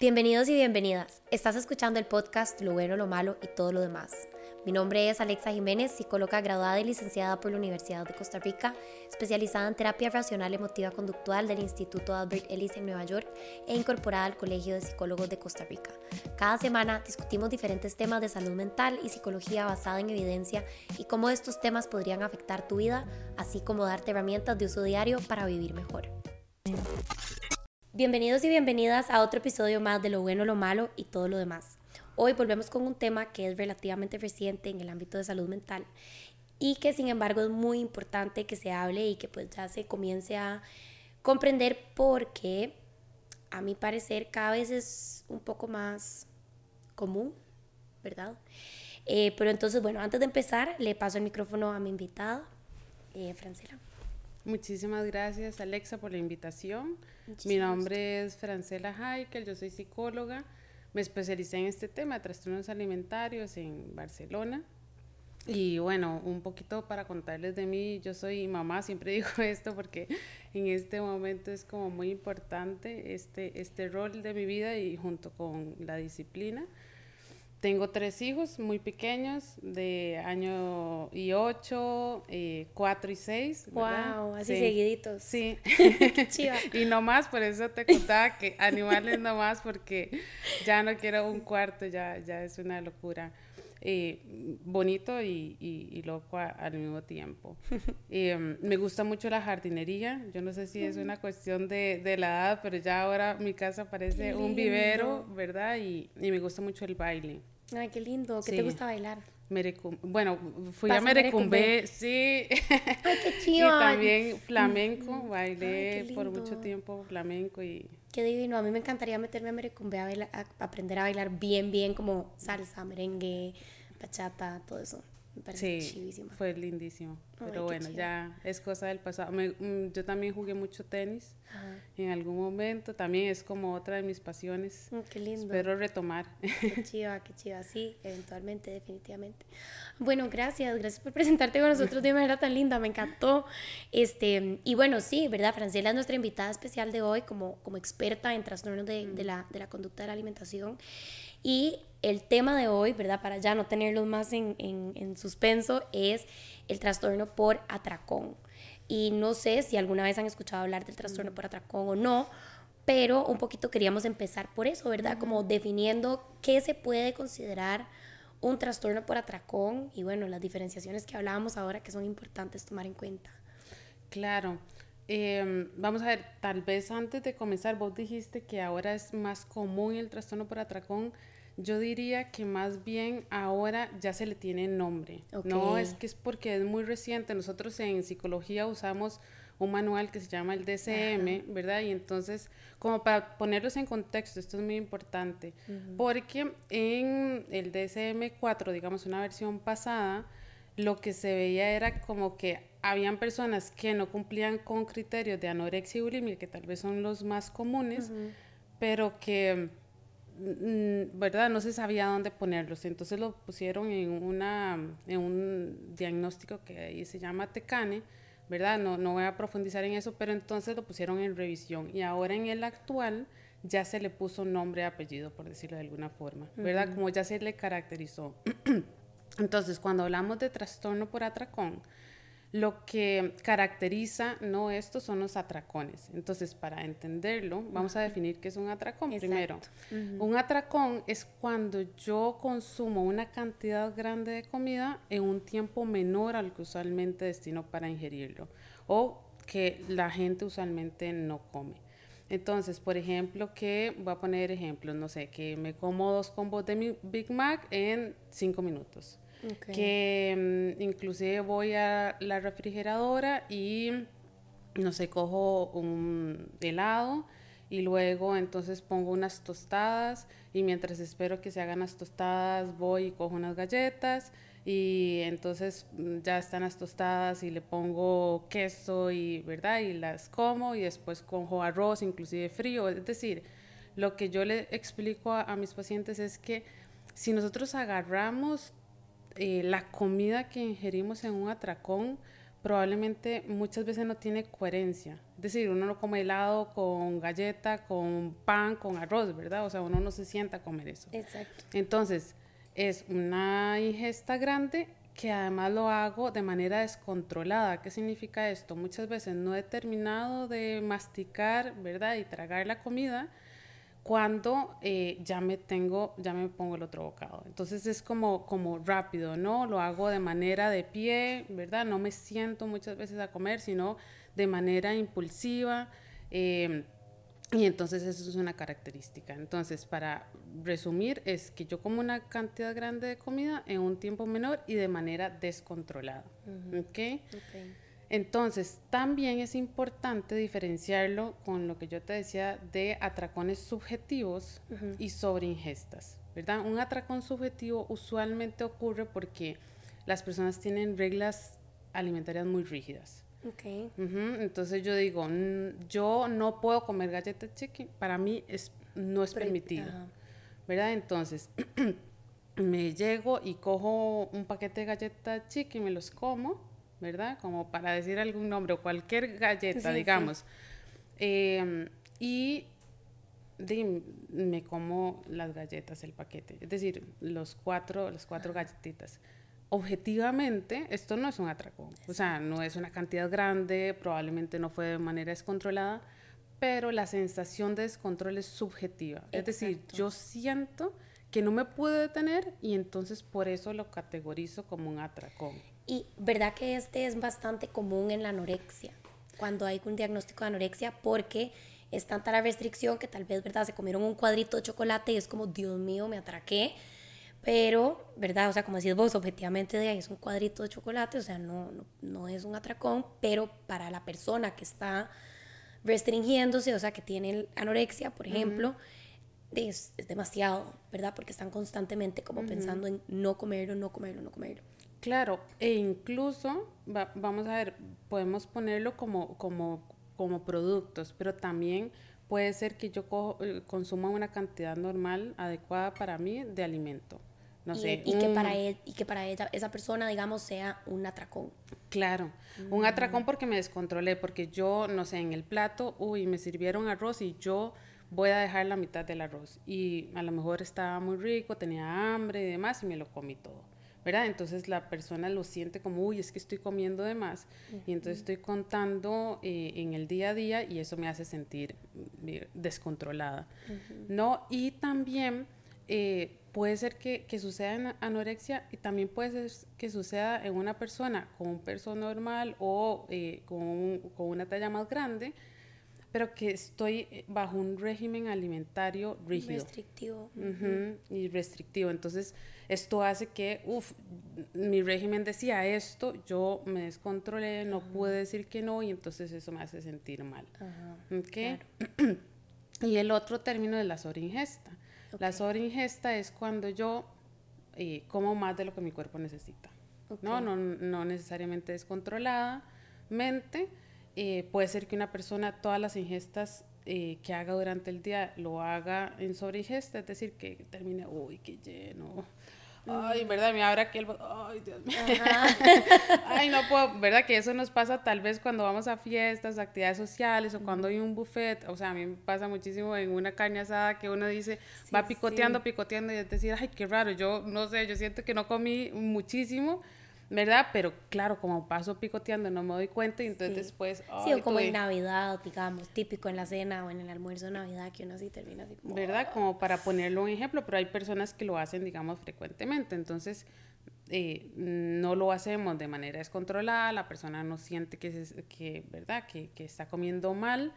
Bienvenidos y bienvenidas. Estás escuchando el podcast Lo bueno, lo malo y todo lo demás. Mi nombre es Alexa Jiménez, psicóloga graduada y licenciada por la Universidad de Costa Rica, especializada en terapia racional emotiva conductual del Instituto Albert Ellis en Nueva York e incorporada al Colegio de Psicólogos de Costa Rica. Cada semana discutimos diferentes temas de salud mental y psicología basada en evidencia y cómo estos temas podrían afectar tu vida, así como darte herramientas de uso diario para vivir mejor. Bienvenidos y bienvenidas a otro episodio más de Lo bueno, lo malo y todo lo demás. Hoy volvemos con un tema que es relativamente reciente en el ámbito de salud mental y que sin embargo es muy importante que se hable y que pues ya se comience a comprender porque a mi parecer cada vez es un poco más común, ¿verdad? Eh, pero entonces, bueno, antes de empezar, le paso el micrófono a mi invitada, eh, Francela. Muchísimas gracias, Alexa, por la invitación. Mi nombre es Francela Heikel, yo soy psicóloga me especialicé en este tema trastornos alimentarios en Barcelona. Y bueno, un poquito para contarles de mí, yo soy mamá, siempre digo esto porque en este momento es como muy importante este, este rol de mi vida y junto con la disciplina. Tengo tres hijos muy pequeños, de año y ocho, eh, cuatro y seis. Wow, así seguiditos. Sí. Chiva. y no más, por eso te contaba que animales no más, porque ya no quiero un cuarto, ya, ya es una locura. Eh, bonito y, y, loco al mismo tiempo. Em, me gusta mucho la jardinería. Yo no sé si es una cuestión de, de la edad, pero ya ahora mi casa parece un vivero, ¿verdad? Y, y, me gusta mucho el baile. Ay, qué lindo. ¿Qué te gusta bailar? bueno, fui a Merecumbe, sí. Ay, qué chido. y también flamenco, bailé por mucho tiempo flamenco y... Qué divino, a mí me encantaría meterme a Merecumbe a, a aprender a bailar bien, bien como salsa, merengue, bachata, todo eso. Sí, Fue lindísimo. Pero bueno, ya es cosa del pasado. Mm, yo también jugué mucho tenis en algún momento. También es como otra de mis pasiones. Mm, qué lindo. Espero retomar. Qué chiva, qué chiva. Sí, eventualmente, definitivamente. Bueno, gracias. Gracias por presentarte con nosotros de manera tan linda. Me encantó. Este, y bueno, sí, ¿verdad? Francela es nuestra invitada especial de hoy como, como experta en trastornos de, de, la, de la conducta de la alimentación. Y el tema de hoy, ¿verdad? Para ya no tenerlos más en, en, suspenso, es el trastorno por atracón. Y no sé si alguna vez han escuchado hablar del trastorno por atracón o no, pero un poquito queríamos empezar por eso, ¿verdad? Como definiendo qué se puede considerar un trastorno por atracón y bueno, las diferenciaciones que hablábamos ahora que son importantes tomar en cuenta. Claro. Em, vamos a ver, tal vez antes de comenzar, vos dijiste que ahora es más común el trastorno por atracón. Yo diría que más bien ahora ya se le tiene nombre. No es que es porque es muy reciente. Nosotros en psicología usamos un manual que se llama el DCM, ¿verdad? Y entonces, como para ponerlos en contexto, esto es muy importante, porque en el DSM-4, digamos una versión pasada, lo que se veía era como que habían personas que no cumplían con criterios de anorexia y bulimia, que tal vez son los más comunes, pero que ¿verdad? No se sabía dónde ponerlos. Entonces lo pusieron en, una, en un diagnóstico que ahí se llama TECANE, ¿verdad? No, no voy a profundizar en eso, pero entonces lo pusieron en revisión. Y ahora en el actual ya se le puso nombre y apellido, por decirlo de alguna forma, ¿verdad? Como ya se le caracterizó. entonces, cuando hablamos de trastorno por atracón, lo que caracteriza no estos son los atracones. Entonces, para entenderlo, vamos a definir qué es un atracón primero. Un atracón es cuando yo consumo una cantidad grande de comida en un tiempo menor al que usualmente destino para ingerirlo o que la gente usualmente no come. Entonces, por ejemplo, que voy a poner ejemplos, no sé, que me como dos combos de mi Big Mac en cinco minutos que mm, inclusive voy a la refrigeradora y, no sé, cojo un helado y luego entonces pongo unas tostadas y mientras espero que se hagan las tostadas voy y cojo unas galletas y entonces mm, ya están las tostadas y le pongo queso y verdad y las como y después cojo arroz inclusive frío. Es decir lo que yo le explico a mis pacientes es que si nosotros agarramos eh, la comida que ingerimos en un atracón probablemente muchas veces no tiene coherencia. Es decir, uno no come helado con galleta, con pan, con arroz, ¿verdad? O sea, uno no se sienta a comer eso. Exacto. Entonces, es una ingesta grande que además lo hago de manera descontrolada. ¿Qué significa esto? Muchas veces no he terminado de masticar, ¿verdad? Y tragar la comida cuando eh, ya me tengo, ya me pongo el otro bocado. Entonces es como, como rápido, ¿no? Lo hago de manera de pie, ¿verdad? No me siento muchas veces a comer, sino de manera impulsiva. Em, y entonces eso es una característica. Entonces, para resumir, es que yo como una cantidad grande de comida en un tiempo menor y de manera descontrolada. ¿Ok? Entonces, también es importante diferenciarlo con lo que yo te decía de atracones subjetivos y sobreingestas, ¿verdad? Un atracón subjetivo usualmente ocurre porque las personas tienen reglas alimentarias muy rígidas. Okay. Entonces yo digo, yo no puedo comer galletas chicken, para mí es, no es permitido, ¿verdad? Entonces me llego y cojo un paquete de galletas chicken y me los como ¿verdad? Como para decir algún nombre o cualquier galleta, digamos. Em, y me como las galletas, el paquete, es decir, los cuatro, las cuatro galletitas. Objetivamente, esto no es un atracón, o sea, no es una cantidad grande, probablemente no fue de manera descontrolada, pero la sensación de descontrol es subjetiva. Es decir, yo siento que no me puedo detener y entonces por eso lo categorizo como un atracón. Y verdad que este es bastante común en la anorexia, cuando hay un diagnóstico de anorexia, porque es tanta la restricción que tal vez, ¿verdad? Se comieron un cuadrito de chocolate y es como, Dios mío, me atraqué. Pero, ¿verdad? O sea, como decís vos, objetivamente de ahí es un cuadrito de chocolate, o sea, no, no, es un atracón, pero para la persona que está restringiéndose, o sea, que tiene anorexia, por ejemplo, es, demasiado, ¿verdad? Porque están constantemente como pensando en no comerlo, no comerlo, no comerlo. Claro, e incluso, vamos a ver, podemos ponerlo como, como, como productos, pero también puede ser que yo eh, consuma una cantidad normal, adecuada para mí, de alimento. No y, sé, y que para él, y que para ella, esa persona, digamos, sea un atracón. Claro, un atracón porque me descontrolé, porque yo, no sé, en el plato, uy, me sirvieron arroz y yo voy a dejar la mitad del arroz. Y a lo mejor estaba muy rico, tenía hambre y demás, y me lo comí todo. ¿Verdad? Entonces la persona lo siente como, uy, es que estoy comiendo de más. Y entonces estoy contando eh, en el día a día y eso me hace sentir eh, descontrolada, ¿no? Y también eh, puede ser que, que, suceda en anorexia y también puede ser que suceda en una persona con un peso normal o con, con una talla más grande, pero que estoy bajo un régimen alimentario rígido. Restrictivo. y restrictivo. Entonces, esto hace que, uff, mi régimen decía esto, yo me descontrolé, no pude decir que no, y entonces eso me hace sentir mal. y el otro término es la sobreingesta. La sobreingesta es cuando yo eh, como más de lo que mi cuerpo necesita. ¿no? No, no necesariamente descontroladamente, eh, puede ser que una persona todas las ingestas eh, que haga durante el día lo haga en sobreingesta, es decir, que termine, uy, qué lleno. Ay, ¿verdad? Me abra aquel... Ay, Dios mío. Ay, no puedo, ¿verdad? Que eso nos pasa tal vez cuando vamos a fiestas, actividades sociales o cuando hay un buffet. O sea, a mí me pasa muchísimo en una carne asada que uno dice, va picoteando, picoteando y es decir, ay, qué raro. Yo no sé, yo siento que no comí muchísimo ¿verdad? Pero claro, como paso picoteando no me doy cuenta y entonces después... Sí, o como en Navidad, digamos, típico en la cena o en el almuerzo de Navidad que uno así termina así como... ¿Verdad? Como para ponerlo un ejemplo, pero hay personas que lo hacen, digamos, frecuentemente, entonces eh, no lo hacemos de manera descontrolada, la persona no siente que, que ¿verdad? Que, que está comiendo mal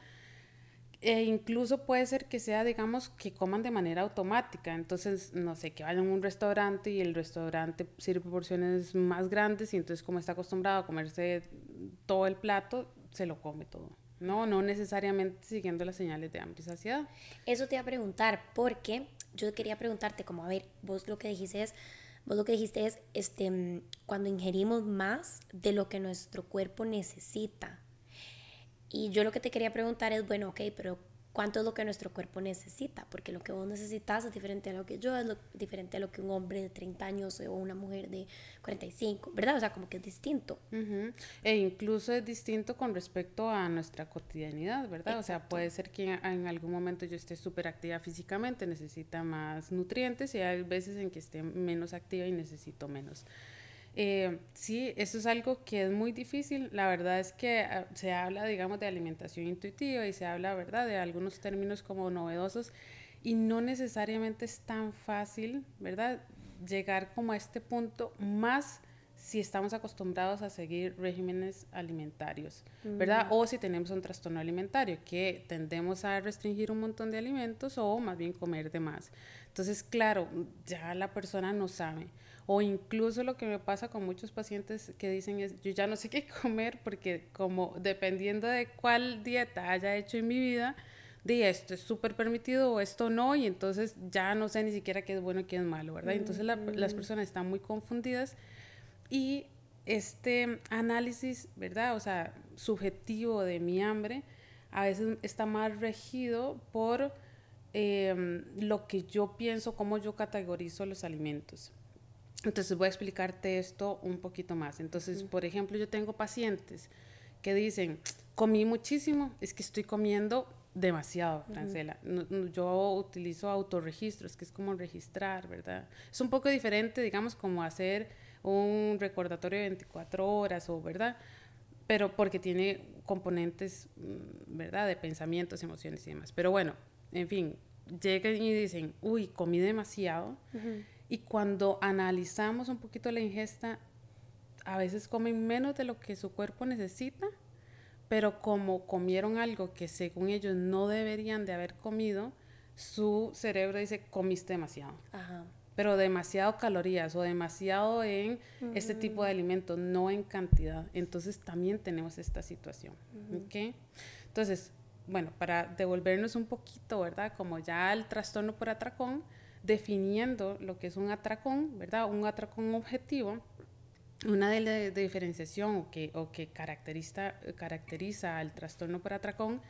e incluso puede ser que sea, digamos, que coman de manera automática. Entonces, no sé, que vayan a un restaurante y el restaurante sirve porciones más grandes y entonces como está acostumbrado a comerse todo el plato, se lo come todo. No, no necesariamente siguiendo las señales de hambre y saciedad. Eso te iba a preguntar, porque yo quería preguntarte, como, a ver, vos lo que dijiste es, vos lo que dijiste es, este, cuando ingerimos más de lo que nuestro cuerpo necesita, y yo lo que te quería preguntar es, bueno, ok, pero cuánto es lo que nuestro cuerpo necesita, porque lo que vos necesitas es diferente a lo que yo, es lo, diferente a lo que un hombre de 30 años o una mujer de 45, ¿verdad? O sea, como que es distinto. E incluso es distinto con respecto a nuestra cotidianidad, ¿verdad? O sea, puede ser que en algún momento yo esté súper activa físicamente, necesita más nutrientes y hay veces en que esté menos activa y necesito menos. Eh, sí, eso es algo que es muy difícil. La verdad es que ah, se habla, digamos, de alimentación intuitiva y se habla, ¿verdad?, de algunos términos como novedosos y no necesariamente es tan fácil, ¿verdad?, llegar como a este punto más si estamos acostumbrados a seguir regímenes alimentarios, ¿verdad? O si tenemos un trastorno alimentario, que tendemos a restringir un montón de alimentos o más bien comer de más. Entonces, claro, ya la persona no sabe. O incluso lo que me pasa con muchos pacientes que dicen es, yo ya no sé qué comer porque como dependiendo de cuál dieta haya hecho en mi vida, de esto es súper permitido o esto no, y entonces ya no sé ni siquiera qué es bueno y qué es malo, ¿verdad? Entonces las personas están muy confundidas y este análisis, ¿verdad? O sea, subjetivo de mi hambre, a veces está más regido por em, lo que yo pienso, cómo yo categorizo los alimentos. Entonces voy a explicarte esto un poquito más. Entonces, por ejemplo, yo tengo pacientes que dicen, comí muchísimo, es que estoy comiendo demasiado, Francela. yo utilizo autorregistros, que es como registrar, ¿verdad? Es un poco diferente, digamos, como hacer un recordatorio de 24 horas o, ¿verdad? Pero porque tiene componentes, mm, ¿verdad? De pensamientos, emociones y demás. Pero bueno, en fin, llegan y dicen, uy, comí demasiado. Y cuando analizamos un poquito la ingesta, a veces comen menos de lo que su cuerpo necesita, pero como comieron algo que según ellos no deberían de haber comido, su cerebro dice, comiste demasiado. Ajá pero demasiado calorías o demasiado en este tipo de alimentos, no en cantidad. Entonces también tenemos esta situación. Entonces, bueno, para devolvernos un poquito, ¿verdad? Como ya el trastorno por atracón, definiendo lo que es un atracón, ¿verdad? Un atracón objetivo. Una de la diferenciación o que, o que caracteriza, caracteriza al trastorno por atracón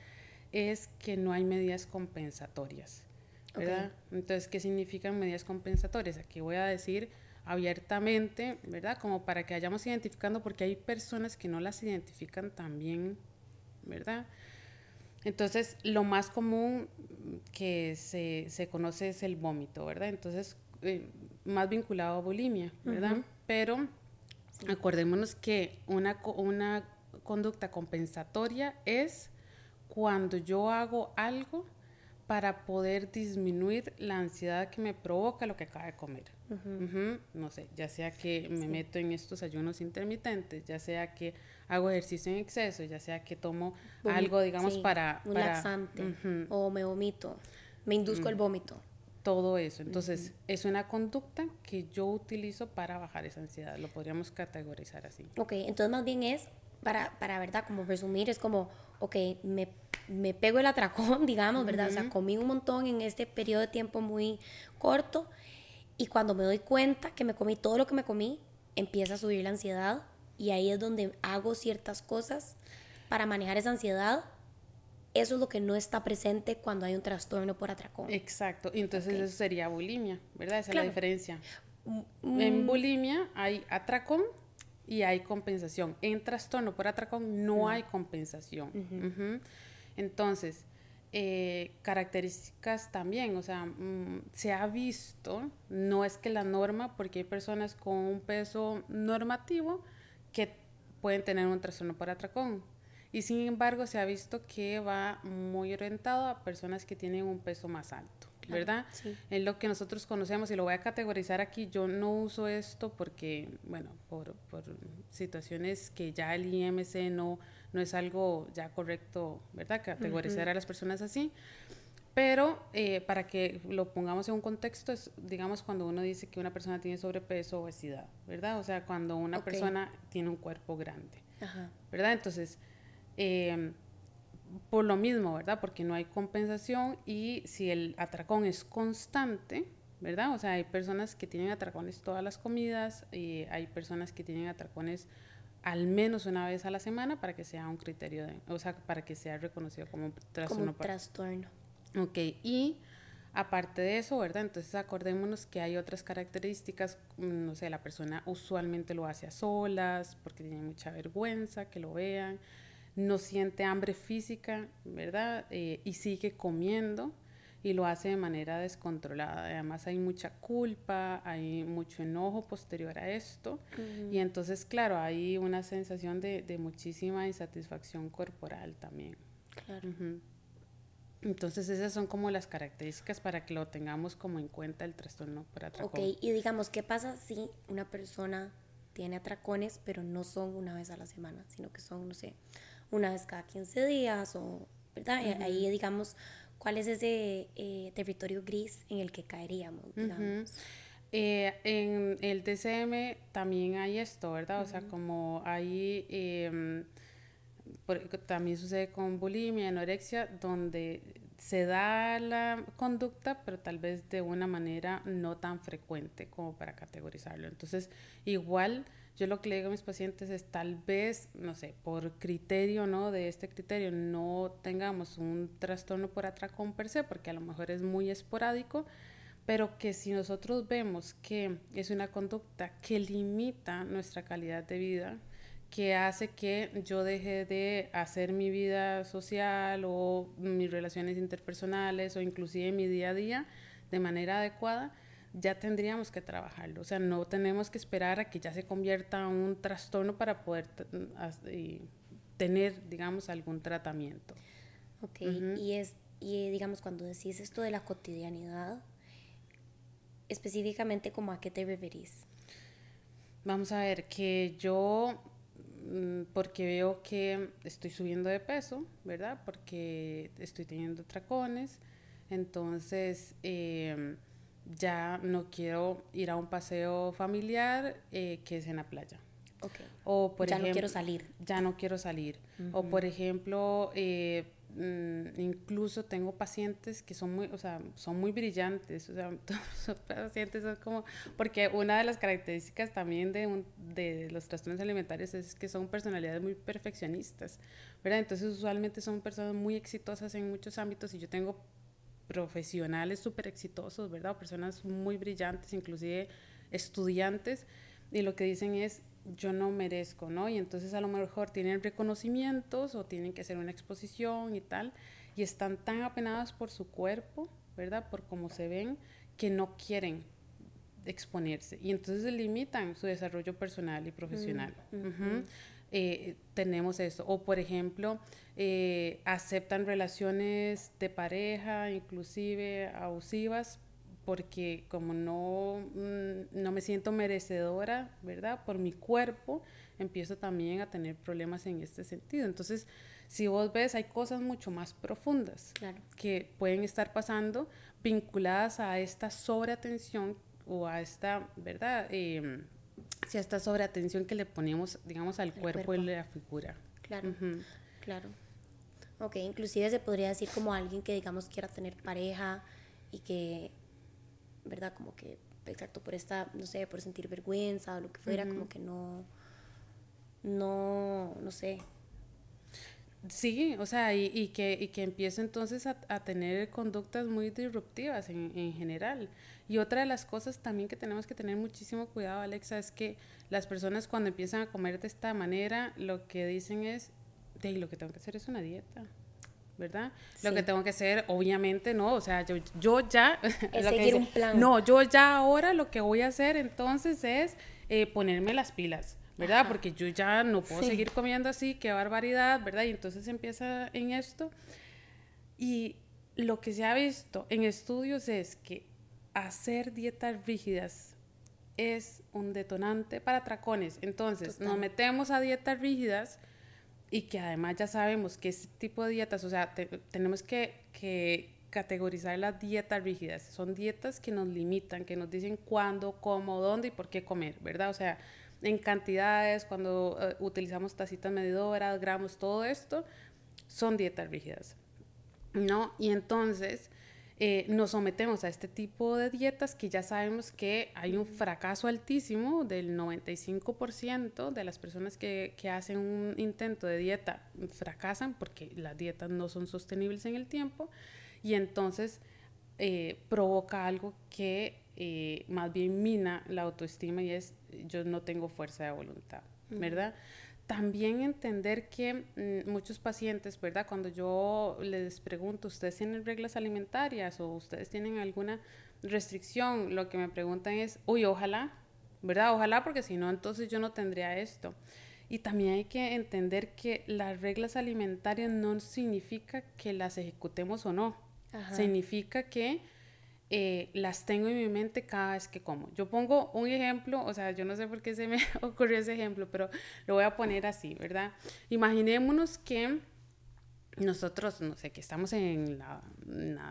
es que no hay medidas compensatorias. ¿verdad? Entonces, ¿qué significan medidas compensatorias? Aquí voy a decir abiertamente, ¿verdad? Como para que vayamos identificando, porque hay personas que no las identifican tan bien, ¿verdad? Entonces, lo más común que se, se conoce es el vómito, ¿verdad? Entonces, eh, más vinculado a bulimia, ¿verdad? Pero acordémonos que una, una conducta compensatoria es cuando yo hago algo para poder disminuir la ansiedad que me provoca lo que acaba de comer. No sé, ya sea que me meto en estos ayunos intermitentes, ya sea que hago ejercicio en exceso, ya sea que tomo algo, digamos, para... Un laxante, o me vomito, me induzco el mm. vómito. Todo eso. Entonces, es una conducta que yo utilizo para bajar esa ansiedad. Lo podríamos categorizar así. Ok, entonces más bien es, para, para verdad, como resumir, es como, ok, me me pego el atracón, digamos, ¿verdad? O sea, comí un montón en este periodo de tiempo muy corto y cuando me doy cuenta que me comí todo lo que me comí, empieza a subir la ansiedad y ahí es donde hago ciertas cosas para manejar esa ansiedad. Eso es lo que no está presente cuando hay un trastorno por atracón. Exacto, entonces eso sería bulimia, ¿verdad? Esa es la diferencia. Mm, en bulimia hay atracón y hay compensación. En trastorno por atracón no hay compensación. Entonces, eh, características también, o sea, mm, se ha visto, no es que la norma, porque hay personas con un peso normativo que pueden tener un trastorno por atracón. Y sin embargo, se ha visto que va muy orientado a personas que tienen un peso más alto. ¿verdad? Sí. Es lo que nosotros conocemos y lo voy a categorizar aquí. Yo no uso esto porque, bueno, por, por situaciones que ya el IMC no, no es algo ya correcto, ¿verdad? Categorizar a las personas así. Pero eh, para que lo pongamos en un contexto, es, digamos, cuando uno dice que una persona tiene sobrepeso o obesidad, ¿verdad? O sea, cuando una persona tiene un cuerpo grande, ¿verdad? Entonces, eh, por lo mismo, ¿verdad? Porque no hay compensación y si el atracón es constante, ¿verdad? O sea, hay personas que tienen atracones todas las comidas y hay personas que tienen atracones al menos una vez a la semana para que sea un criterio, de, o sea, para que sea reconocido como un trastorno. Como un trastorno. Ok, y aparte de eso, ¿verdad? Entonces acordémonos que hay otras características, mm, no sé, la persona usualmente lo hace a solas porque tiene mucha vergüenza que lo vean, no siente hambre física, ¿verdad? Eh, y sigue comiendo y lo hace de manera descontrolada. Además hay mucha culpa, hay mucho enojo posterior a esto y entonces, claro, hay una sensación de, de muchísima insatisfacción corporal también. Claro. Entonces esas son como las características para que lo tengamos como en cuenta el trastorno por atracón. Ok, y digamos, ¿qué pasa si una persona tiene atracones, pero no son una vez a la semana, sino que son, no sé, una vez cada 15 días o, ¿verdad? Ahí, digamos, ¿cuál es ese eh, territorio gris en el que caeríamos, eh, en el DCM también hay esto, ¿verdad? O sea, como hay... Em, también sucede con bulimia, anorexia, donde se da la conducta, pero tal vez de una manera no tan frecuente como para categorizarlo. Entonces, igual yo lo que le digo a mis pacientes es tal vez, no sé, por criterio, ¿no? De este criterio no tengamos un trastorno por atracón per se, porque a lo mejor es muy esporádico, pero que si nosotros vemos que es una conducta que limita nuestra calidad de vida, que hace que yo deje de hacer mi vida social o mis relaciones interpersonales o inclusive mi día a día de manera adecuada, ya tendríamos que trabajarlo. O sea, no tenemos que esperar a que ya se convierta en un trastorno para poder tener, digamos, algún tratamiento. Ok, y, es, y digamos, cuando decís esto de la cotidianidad, específicamente, ¿como a qué te referís? Vamos a ver, que yo porque veo que estoy subiendo de peso, ¿verdad? Porque estoy teniendo tracones, entonces em, ya no quiero ir a un paseo familiar eh, que es en la playa. Okay. O por ya no quiero salir. Ya no quiero salir. O por ejemplo, eh, Mm, incluso tengo pacientes que son muy, o sea, son muy brillantes, o sea, todos los pacientes son como, porque una de las características también de, de los trastornos alimentarios es que son personalidades muy perfeccionistas, ¿verdad? Entonces usualmente son personas muy exitosas en muchos ámbitos y yo tengo profesionales súper exitosos, ¿verdad? personas muy brillantes, inclusive estudiantes, y lo que dicen es, yo no merezco, ¿no? Y entonces a lo mejor tienen reconocimientos o tienen que hacer una exposición y tal, y están tan apenadas por su cuerpo, ¿verdad? Por cómo se ven, que no quieren exponerse. Y entonces limitan su desarrollo personal y profesional. Mm, eh, tenemos eso. O por ejemplo, eh, aceptan relaciones de pareja, inclusive abusivas, porque como no, mm, no me siento merecedora, ¿verdad? Por mi cuerpo, empiezo también a tener problemas en este sentido. Entonces, si vos ves, hay cosas mucho más profundas que pueden estar pasando vinculadas a esta sobreatención o a esta, ¿verdad? Eh, si a esta sobreatención que le ponemos, digamos, al cuerpo, y la figura. Claro, claro. Ok, inclusive se podría decir como alguien que, digamos, quiera tener pareja y que ¿verdad? Como que, exacto, por esta, no sé, por sentir vergüenza o lo que fuera, como que no, no, no sé. Sí, o sea, y, y que, y que empiece entonces a, a, tener conductas muy disruptivas en, en, general. Y otra de las cosas también que tenemos que tener muchísimo cuidado, Alexa, es que las personas cuando empiezan a comer de esta manera, lo que dicen es, de lo que tengo que hacer es una dieta. ¿Verdad? Lo que tengo que hacer, obviamente, no, o sea, yo, yo ya... Es seguir un plan. No, yo ya ahora lo que voy a hacer entonces es eh, ponerme las pilas, ¿verdad? Porque yo ya no puedo seguir comiendo así, qué barbaridad, ¿verdad? Y entonces empieza en esto. Y lo que se ha visto en estudios es que hacer dietas rígidas es un detonante para tracones. Entonces, nos metemos a dietas rígidas y que además ya sabemos que este tipo de dietas, o sea, tenemos que, que, categorizar las dietas rígidas. Son dietas que nos limitan, que nos dicen cuándo, cómo, dónde y por qué comer, ¿verdad? O sea, en cantidades, cuando eh, utilizamos tacitas medidoras, gramos, todo esto, son dietas rígidas, ¿no? Y entonces, eh, nos sometemos a este tipo de dietas que ya sabemos que hay un fracaso altísimo del 95% de las personas que, que, hacen un intento de dieta fracasan porque las dietas no son sostenibles en el tiempo y entonces eh, provoca algo que eh, más bien mina la autoestima y es yo no tengo fuerza de voluntad, ¿verdad? También entender que mm, muchos pacientes, ¿verdad? Cuando yo les pregunto, ¿ustedes tienen reglas alimentarias o ustedes tienen alguna restricción? Lo que me preguntan es, uy, ojalá, ¿verdad? Ojalá porque si no, entonces yo no tendría esto. Y también hay que entender que las reglas alimentarias no significa que las ejecutemos o no. Significa que eh, las tengo en mi mente cada vez que como. Yo pongo un ejemplo, o sea, yo no sé por qué se me ocurrió ese ejemplo, pero lo voy a poner así, ¿verdad? Imaginémonos que nosotros, no sé, que estamos en la,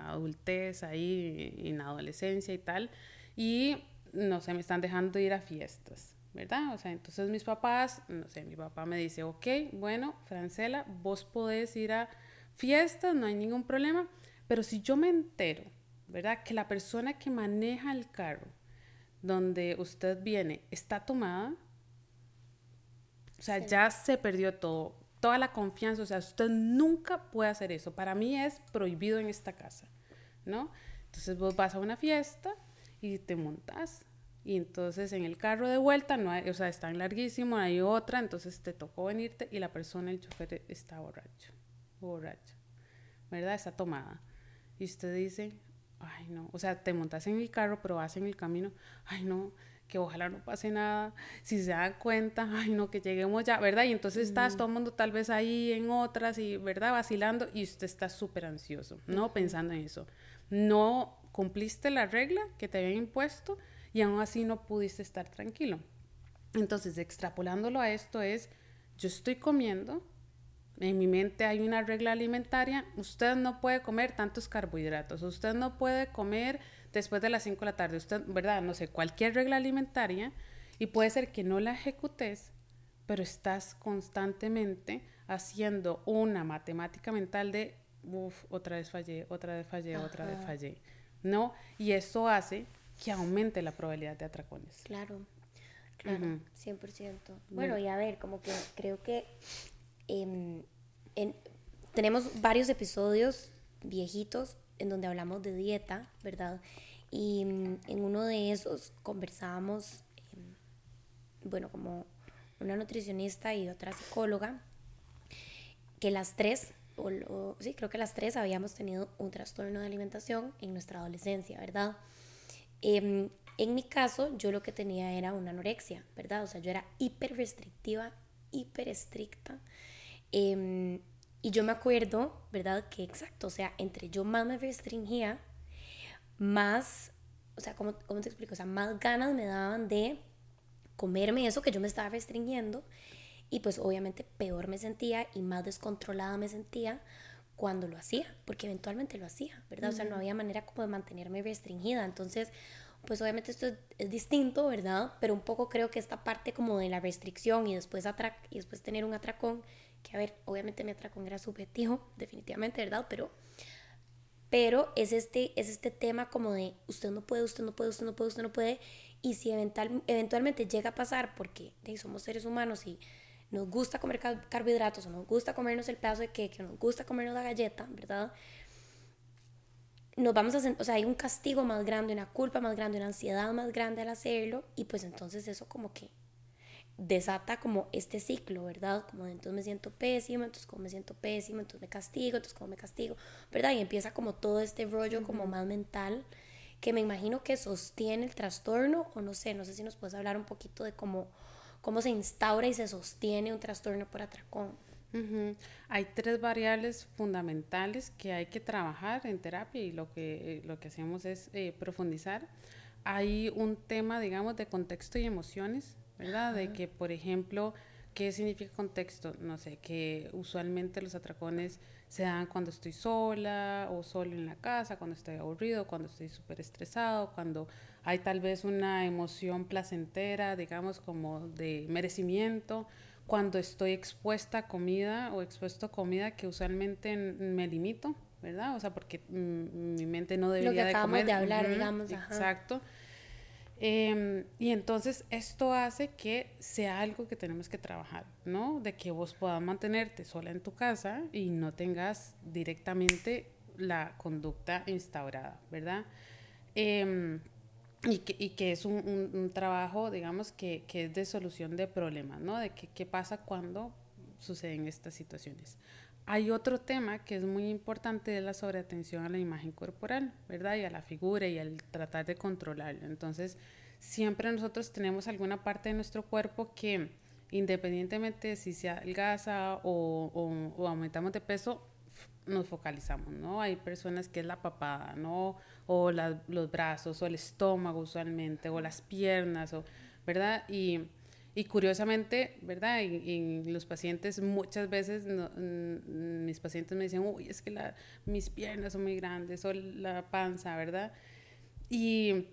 adultez, ahí, en la adolescencia y tal, y no sé, me están dejando ir a fiestas, ¿verdad? O sea, entonces mis papás, no sé, mi papá me dice, ok, bueno, Francela, vos podés ir a fiestas, no hay ningún problema, pero si yo me entero ¿verdad? Que la persona que maneja el carro donde usted viene está tomada, o sea, ya se perdió todo, toda la confianza, o sea, usted nunca puede hacer eso. Para mí es prohibido en esta casa, ¿no? Entonces vos vas a una fiesta y te montas y entonces en el carro de vuelta, no hay, o sea, está larguísimo, hay otra, entonces te tocó venirte y la persona, el chofer, está borracho, borracho, ¿verdad? Está tomada. Y usted dice, ay no, o sea, te montas en el carro, pero vas en el camino, ay no, que ojalá no pase nada, si se dan cuenta, ay no, que lleguemos ya, ¿verdad? Y entonces estás todo el mundo tal vez ahí en otras y, ¿verdad? Vacilando y usted está súper ansioso, ¿no? Pensando en eso. No cumpliste la regla que te habían impuesto y aún así no pudiste estar tranquilo. Entonces, extrapolándolo a esto es, yo estoy comiendo, en mi mente hay una regla alimentaria, usted no puede comer tantos carbohidratos, usted no puede comer después de las 5 de la tarde, usted, ¿verdad? No sé, cualquier regla alimentaria y puede ser que no la ejecutes, pero estás constantemente haciendo una matemática mental de, uff, otra vez fallé, otra vez fallé, otra vez fallé, ¿no? Y eso hace que aumente la probabilidad de atracones. Claro, claro, 100%. Bueno, y a ver, como que creo que Em, tenemos varios episodios viejitos en donde hablamos de dieta, ¿verdad? Y em, en uno de esos conversábamos, em, bueno, como una nutricionista y otra psicóloga, que las tres, o, sí, creo que las tres habíamos tenido un trastorno de alimentación en nuestra adolescencia, ¿verdad? en mi caso, yo lo que tenía era una anorexia, ¿verdad? O sea, yo era hiper restrictiva, hiper estricta. Em, y yo me acuerdo, ¿verdad? Que exacto, o sea, entre yo más me restringía, más, o sea, ¿cómo, ¿cómo te explico? O sea, más ganas me daban de comerme eso que yo me estaba restringiendo y pues obviamente peor me sentía y más descontrolada me sentía cuando lo hacía, porque eventualmente lo hacía, ¿verdad? O sea, no había manera como de mantenerme restringida. Entonces, pues obviamente esto es, distinto, ¿verdad? Pero un poco creo que esta parte como de la restricción y después, y después tener un atracón que a ver, obviamente mi atracón era subjetivo, definitivamente, ¿verdad? Pero, pero es, este, es este tema como de usted no puede, usted no puede, usted no puede, usted no puede, y si eventual, eventualmente llega a pasar, porque somos seres humanos y nos gusta comer carbohidratos, o nos gusta comernos el pedazo de queque, o nos gusta comernos la galleta, ¿verdad? Nos vamos a o sea, hay un castigo más grande, una culpa más grande, una ansiedad más grande al hacerlo, y pues entonces eso como que desata como este ciclo, ¿verdad? Como de, entonces me siento pésimo, entonces como me siento pésimo, entonces me castigo, entonces como me castigo, ¿verdad? Y empieza como todo este rollo como más mental que me imagino que sostiene el trastorno o no sé, no sé si nos puedes hablar un poquito de cómo, cómo se instaura y se sostiene un trastorno por atracón. Hay tres variables fundamentales que hay que trabajar en terapia y lo que, eh, lo que hacemos es eh, profundizar. Hay un tema, digamos, de contexto y emociones ¿verdad? De que, por ejemplo, ¿qué significa contexto? No sé, que usualmente los atracones se dan cuando estoy sola o solo en la casa, cuando estoy aburrido, cuando estoy súper estresado, cuando hay tal vez una emoción placentera, digamos, como de merecimiento, cuando estoy expuesta a comida o expuesto a comida que usualmente me limito, ¿verdad? O sea, porque mi mente no debería Lo que de acabamos comer. de hablar, Ujú, digamos, ajá. Exacto. Em, y entonces esto hace que sea algo que tenemos que trabajar, ¿no? De que vos puedas mantenerte sola en tu casa y no tengas directamente la conducta instaurada, ¿verdad? Em, y, que, y que es un, trabajo, digamos, que, que es de solución de problemas, ¿no? De qué pasa cuando suceden estas situaciones. Hay otro tema que es muy importante de la sobreatención a la imagen corporal, ¿verdad? Y a la figura y al tratar de controlarlo. Entonces, siempre nosotros tenemos alguna parte de nuestro cuerpo que, independientemente de si se adelgaza o, o- aumentamos de peso, nos focalizamos, ¿no? Hay personas que es la papada, ¿no? O los brazos, o el estómago usualmente, o las piernas, o, ¿verdad? Y, y curiosamente, ¿verdad? Y los pacientes muchas veces, no- mis pacientes me dicen, uy, es que la- mis piernas son muy grandes, o la panza, ¿verdad? Y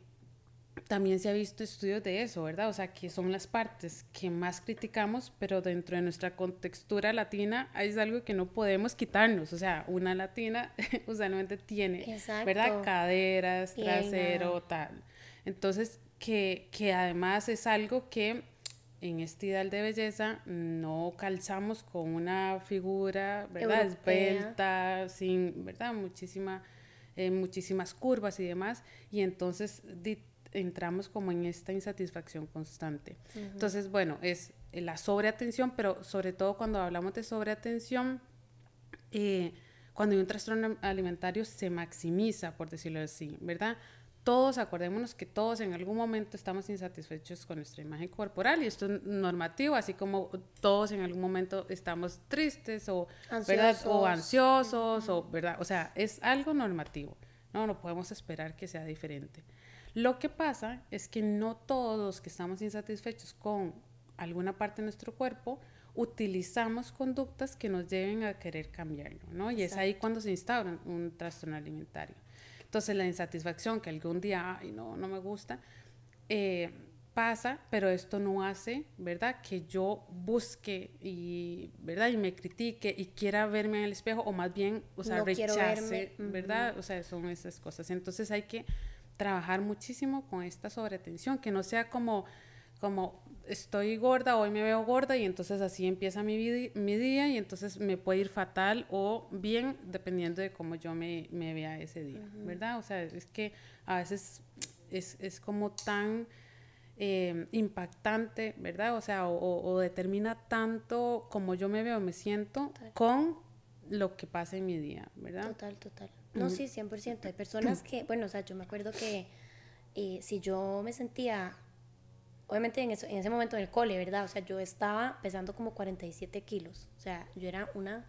también se ha visto estudios de eso, ¿verdad? O sea, que son las partes que más criticamos, pero dentro de nuestra contextura latina es algo que no podemos quitarnos. O sea, una latina usualmente tiene, Exacto. ¿verdad? Caderas, trasero, tal. Entonces, que, que además es algo que en este ideal de belleza no calzamos con una figura, ¿verdad? Esbelta, sin, ¿verdad? Muchísima, eh, muchísimas curvas y demás. Y entonces di- entramos como en esta insatisfacción constante. Entonces, bueno, es la sobreatención, pero sobre todo cuando hablamos de sobreatención, eh, cuando hay un trastorno alimentario se maximiza, por decirlo así, ¿verdad? Todos, acordémonos que todos en algún momento estamos insatisfechos con nuestra imagen corporal y esto es normativo, así como todos en algún momento estamos tristes o, ¿verdad? o Ansiosos. ansiosos, o, ¿verdad? O sea, es algo normativo, ¿no? No podemos esperar que sea diferente. Lo que pasa es que no todos los que estamos insatisfechos con alguna parte de nuestro cuerpo utilizamos conductas que nos lleven a querer cambiarlo, ¿no? Y es ahí cuando se instaura un trastorno alimentario. Entonces la insatisfacción que algún día, ay, no, no me gusta, eh, pasa, pero esto no hace, ¿verdad? Que yo busque y, ¿verdad? Y me critique y quiera verme en el espejo o más bien, o sea, No rechace, ¿verdad? O sea, son esas cosas. Entonces hay que trabajar muchísimo con esta sobretensión, que no sea como, como estoy gorda, hoy me veo gorda y entonces así empieza mi, mi día y entonces me puede ir fatal o bien dependiendo de cómo yo me, me vea ese día, ¿verdad? O sea, es que a veces es, es como tan eh, impactante, ¿verdad? O sea, o, determina tanto como yo me veo, me siento con lo que pasa en mi día, ¿verdad? Total, total. No, sí, 100%. Hay personas que, bueno, o sea, yo me acuerdo que eh, si yo me sentía, obviamente en, eso, en ese momento en el cole, ¿verdad? O sea, yo estaba pesando como 47 kilos. O sea, yo era una,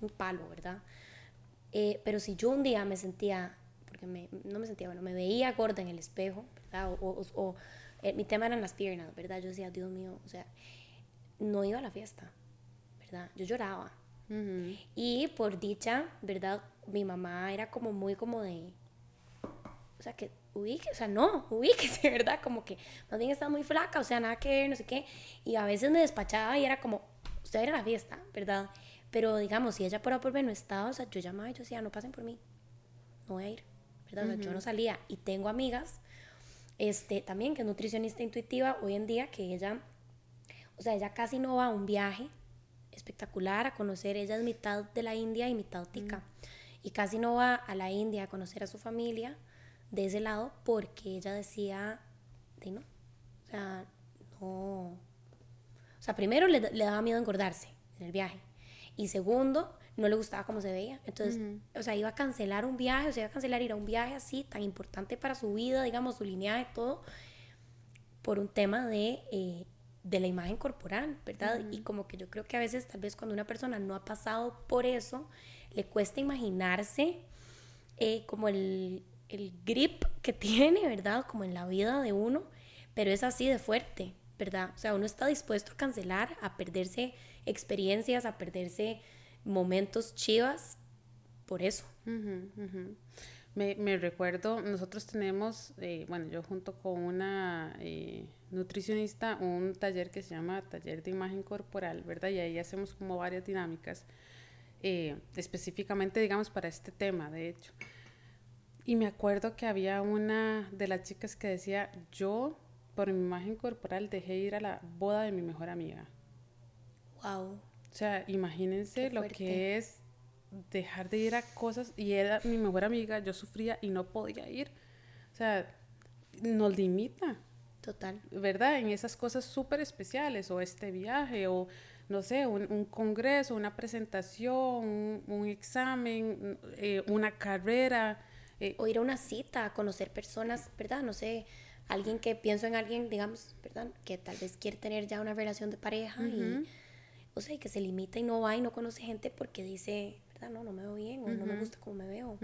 un palo, ¿verdad? Eh, pero si yo un día me sentía, porque me, no me sentía, bueno, me veía gorda en el espejo, ¿verdad? O, o- o, eh, mi tema eran las piernas, ¿verdad? Yo decía, Dios mío, o sea, no iba a la fiesta, ¿verdad? Yo lloraba. Ujú. Y por dicha, ¿verdad? Mi mamá era como muy como de... O sea, que ubique, o sea, no, ubíquese, ¿verdad? Como que más bien está muy flaca, o sea, nada que ver, no sé qué. Y a veces me despachaba y era como, usted va a la fiesta, ¿verdad? Pero digamos, si ella por A por B no estaba, o sea, yo llamaba y yo decía, no pasen por mí, no voy a ir, ¿verdad? O sea, yo no salía. Y tengo amigas, este, también, que es nutricionista intuitiva hoy en día, que ella, o sea, ella casi no va a un viaje espectacular a conocer, ella es mitad de la India y mitad tica, y casi no va a la India a conocer a su familia de ese lado porque ella decía, de no, o sea, no, o sea, primero le, le daba miedo engordarse en el viaje, y segundo, no le gustaba cómo se veía. Entonces, o sea, iba a cancelar un viaje, o sea, iba a cancelar ir a un viaje así, tan importante para su vida, digamos, su lineaje, todo, por un tema de, eh, de la imagen corporal, ¿verdad? Y como que yo creo que a veces, tal vez cuando una persona no ha pasado por eso, le cuesta imaginarse eh, como el, el grip que tiene, ¿verdad? Como en la vida de uno, pero es así de fuerte, ¿verdad? O sea, uno está dispuesto a cancelar, a perderse experiencias, a perderse momentos chivas por eso. Me, me recuerdo, nosotros tenemos, eh, bueno, yo junto con una eh, nutricionista, un taller que se llama Taller de Imagen Corporal, ¿verdad? Y ahí hacemos como varias dinámicas. eh, específicamente, digamos, para este tema, de hecho. Y me acuerdo que había una de las chicas que decía, yo por mi imagen corporal dejé ir a la boda de mi mejor amiga. Wow. O sea, imagínense lo que es dejar de ir a cosas y era mi mejor amiga, yo sufría y no podía ir. O sea, nos limita. Total. ¿Verdad? En esas cosas súper especiales o este viaje o no sé, un, congreso, una presentación, un, examen, eh, una carrera. Eh. O ir a una cita, conocer personas, ¿verdad? No sé, alguien que pienso en alguien, digamos, ¿verdad? Que tal vez quiere tener ya una relación de pareja y, o sea, que se limita y no va y no conoce gente porque dice, ¿verdad? No, no me veo bien o no me gusta como me veo.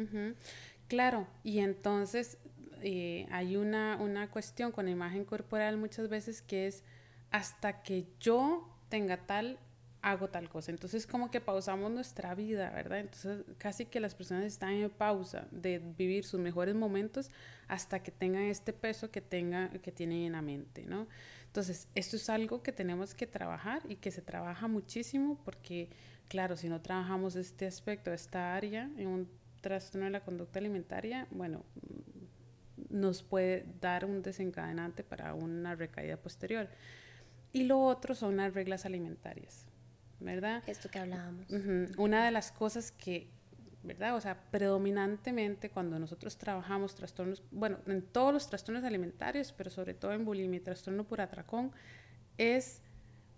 Claro, y entonces eh, hay una, una cuestión con la imagen corporal muchas veces que es hasta que yo tenga tal hago tal cosa. Entonces como que pausamos nuestra vida, ¿verdad? Entonces casi que las personas están en pausa de vivir sus mejores momentos hasta que tengan este peso que, tenga, que tienen en la mente, ¿no? Entonces esto es algo que tenemos que trabajar y que se trabaja muchísimo porque, claro, si no trabajamos este aspecto, esta área en un trastorno de la conducta alimentaria, bueno, nos puede dar un desencadenante para una recaída posterior. Y lo otro son las reglas alimentarias. ¿Verdad? Esto que hablábamos. Una de las cosas que, ¿verdad? O sea, predominantemente cuando nosotros trabajamos trastornos, bueno, en todos los trastornos alimentarios, pero sobre todo en bulimia y trastorno por atracón, es,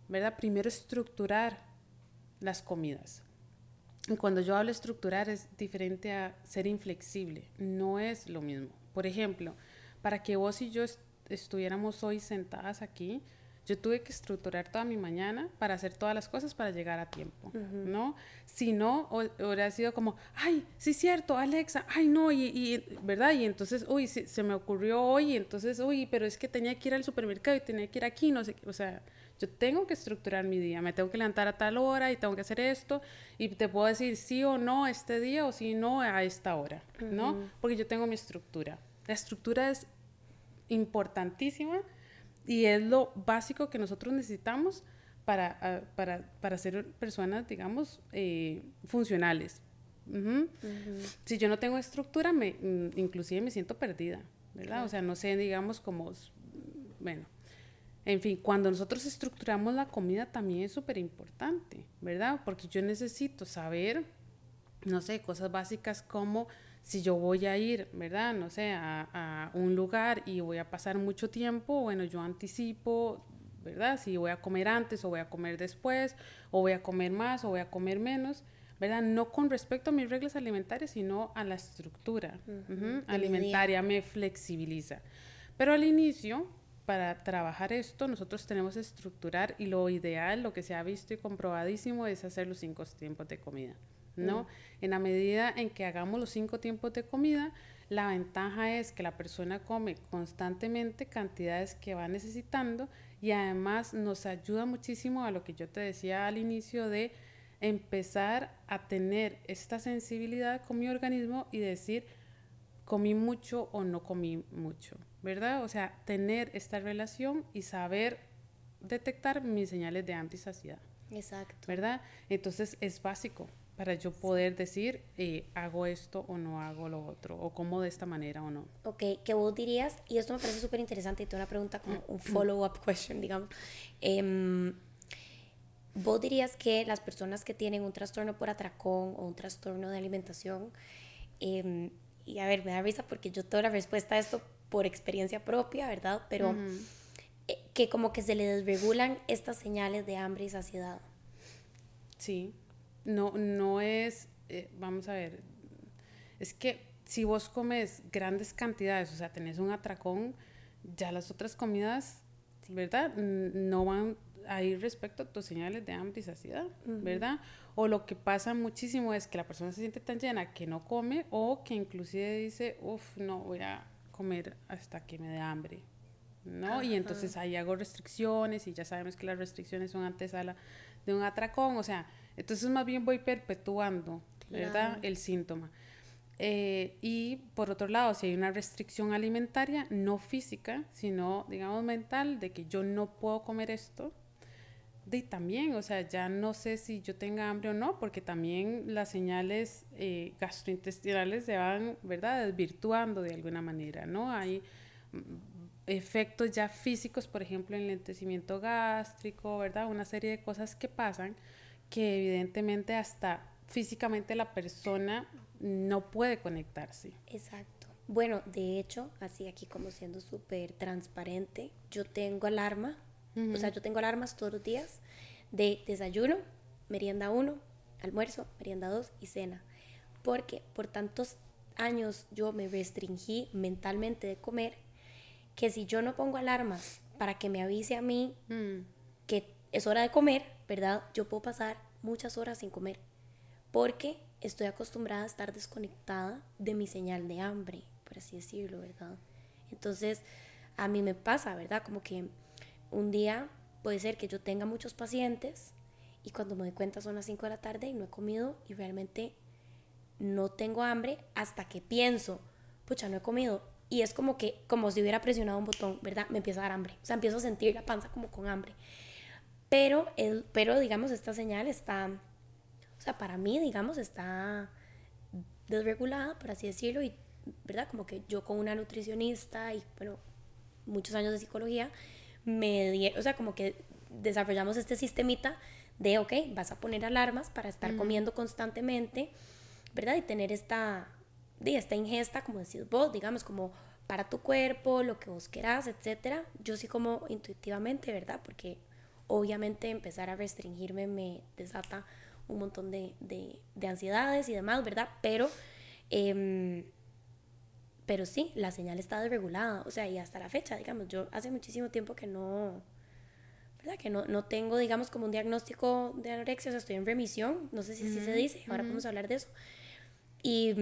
¿verdad? Primero estructurar las comidas. Y cuando yo hablo estructurar es diferente a ser inflexible, no es lo mismo. Por ejemplo, para que vos y yo estuviéramos hoy sentadas aquí, yo tuve que estructurar toda mi mañana para hacer todas las cosas para llegar a tiempo, ¿no? Si no, hubiera sido como, ay, sí, cierto, Alexa, ay, no, y, ¿verdad? Y entonces, uy, se, me ocurrió hoy, y entonces, uy, pero es que tenía que ir al supermercado y tenía que ir aquí, no sé, o sea, yo tengo que estructurar mi día, me tengo que levantar a tal hora y tengo que hacer esto, y te puedo decir sí o no este día o sí o no a esta hora, ¿no? Porque yo tengo mi estructura. La estructura es importantísima y es lo básico que nosotros necesitamos para, ah, para, para ser personas, digamos, eh, funcionales. Si yo no tengo estructura, me, mm, inclusive me siento perdida, ¿verdad? O sea, no sé, digamos, como, bueno, en fin, cuando nosotros estructuramos la comida también es súper importante, ¿verdad? Porque yo necesito saber, no sé, cosas básicas como si yo voy a ir, ¿verdad? No sé, a, un lugar y voy a pasar mucho tiempo, bueno, yo anticipo, ¿verdad? Si voy a comer antes o voy a comer después, o voy a comer más o voy a comer menos, ¿verdad? No con respecto a mis reglas alimentarias, sino a la estructura alimentaria, me flexibiliza. Pero al inicio, para trabajar esto, nosotros tenemos que estructurar y lo ideal, lo que se ha visto y comprobadísimo, es hacer los cinco tiempos de comida. ¿No? En la medida en que hagamos los cinco tiempos de comida, la ventaja es que la persona come constantemente cantidades que va necesitando y además nos ayuda muchísimo a lo que yo te decía al inicio de empezar a tener esta sensibilidad con mi organismo y decir, comí mucho o no comí mucho, ¿verdad? O sea, tener esta relación y saber detectar mis señales de antisaciedad. Exacto. ¿Verdad? Entonces es básico para yo poder decir, eh, hago esto o no hago lo otro, o como de esta manera o no. Ok, ¿qué vos dirías, y esto me parece súper interesante, y tengo una pregunta como un follow-up question, digamos. Eh, ¿Vos dirías que las personas que tienen un trastorno por atracón o un trastorno de alimentación, em, y a ver, me da risa porque yo tengo la respuesta a esto por experiencia propia, ¿verdad? Pero eh, que como que se le desregulan estas señales de hambre y saciedad. Sí, no, no es, eh, vamos a ver, es que si vos comes grandes cantidades, o sea, tenés un atracón, ya las otras comidas, ¿verdad? No van a ir respecto a tus señales de hambre y saciedad, ¿verdad? O lo que pasa muchísimo es que la persona se siente tan llena que no come o que inclusive dice, uff, no voy a comer hasta que me dé hambre, ¿no? Y entonces ahí hago restricciones y ya sabemos que las restricciones son antesala de un atracón, o sea, entonces más bien voy perpetuando, ¿verdad? El síntoma. Eh, y por otro lado, si hay una restricción alimentaria, no física, sino, digamos, mental, de que yo no puedo comer esto, de también, o sea, ya no sé si yo tenga hambre o no, porque también las señales eh, gastrointestinales se van, ¿verdad?, desvirtuando de alguna manera, ¿no? Hay mm, efectos ya físicos, por ejemplo, el lentecimiento gástrico, ¿verdad? Una serie de cosas que pasan que evidentemente hasta físicamente la persona no puede conectarse. Exacto. Bueno, de hecho, así aquí como siendo súper transparente, yo tengo alarma o sea, yo tengo alarmas todos los días de desayuno, merienda 1, almuerzo, merienda 2 y cena. Porque por tantos años yo me restringí mentalmente de comer que si yo no pongo alarmas para que me avise a mí mm. que es hora de comer, ¿verdad? Yo puedo pasar muchas horas sin comer porque estoy acostumbrada a estar desconectada de mi señal de hambre, por así decirlo, ¿verdad? Entonces, a mí me pasa, ¿verdad? Como que un día puede ser que yo tenga muchos pacientes y cuando me doy cuenta son las 5 de la tarde y no he comido y realmente no tengo hambre hasta que pienso, pucha, no he comido. Y es como que, como si hubiera presionado un botón, ¿verdad? Me empieza a dar hambre. O sea, empiezo a sentir la panza como con hambre. Pero, el, pero digamos, esta señal está, o sea, para mí, digamos, está desregulada, por así decirlo, y, ¿verdad? Como que yo con una nutricionista y, bueno, muchos años de psicología, me o sea, como que desarrollamos este sistemita de, ok, vas a poner alarmas para estar comiendo constantemente, ¿verdad? Y tener esta, de esta ingesta, como decís vos, digamos, como para tu cuerpo, lo que vos querás, etcétera. Yo sí como intuitivamente, ¿verdad? Porque obviamente empezar a restringirme me desata un montón de, de, de ansiedades y demás, ¿verdad? Pero eh, pero sí, la señal está desregulada, o sea, y hasta la fecha, digamos, yo hace muchísimo tiempo que no, ¿verdad? Que no, no tengo, digamos, como un diagnóstico de anorexia, o sea, estoy en remisión, no sé si así se dice, ahora vamos a hablar de eso. Y,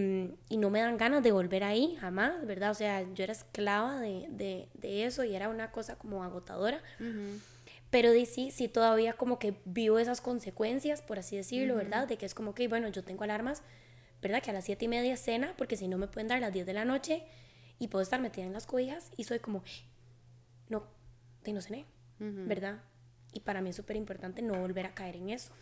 y, no me dan ganas de volver ahí, jamás, ¿verdad? O sea, yo era esclava de, de, de eso y era una cosa como agotadora. Pero de sí, sí todavía como que vivo esas consecuencias, por así decirlo, ¿verdad? De que es como que, bueno, yo tengo alarmas ¿verdad? Que a las siete y media cena, porque si no me pueden dar a las 10 de la noche y puedo estar metida en las cobijas y soy como, no, de no cené, ¿verdad? Y para mí es súper importante no volver a caer en eso.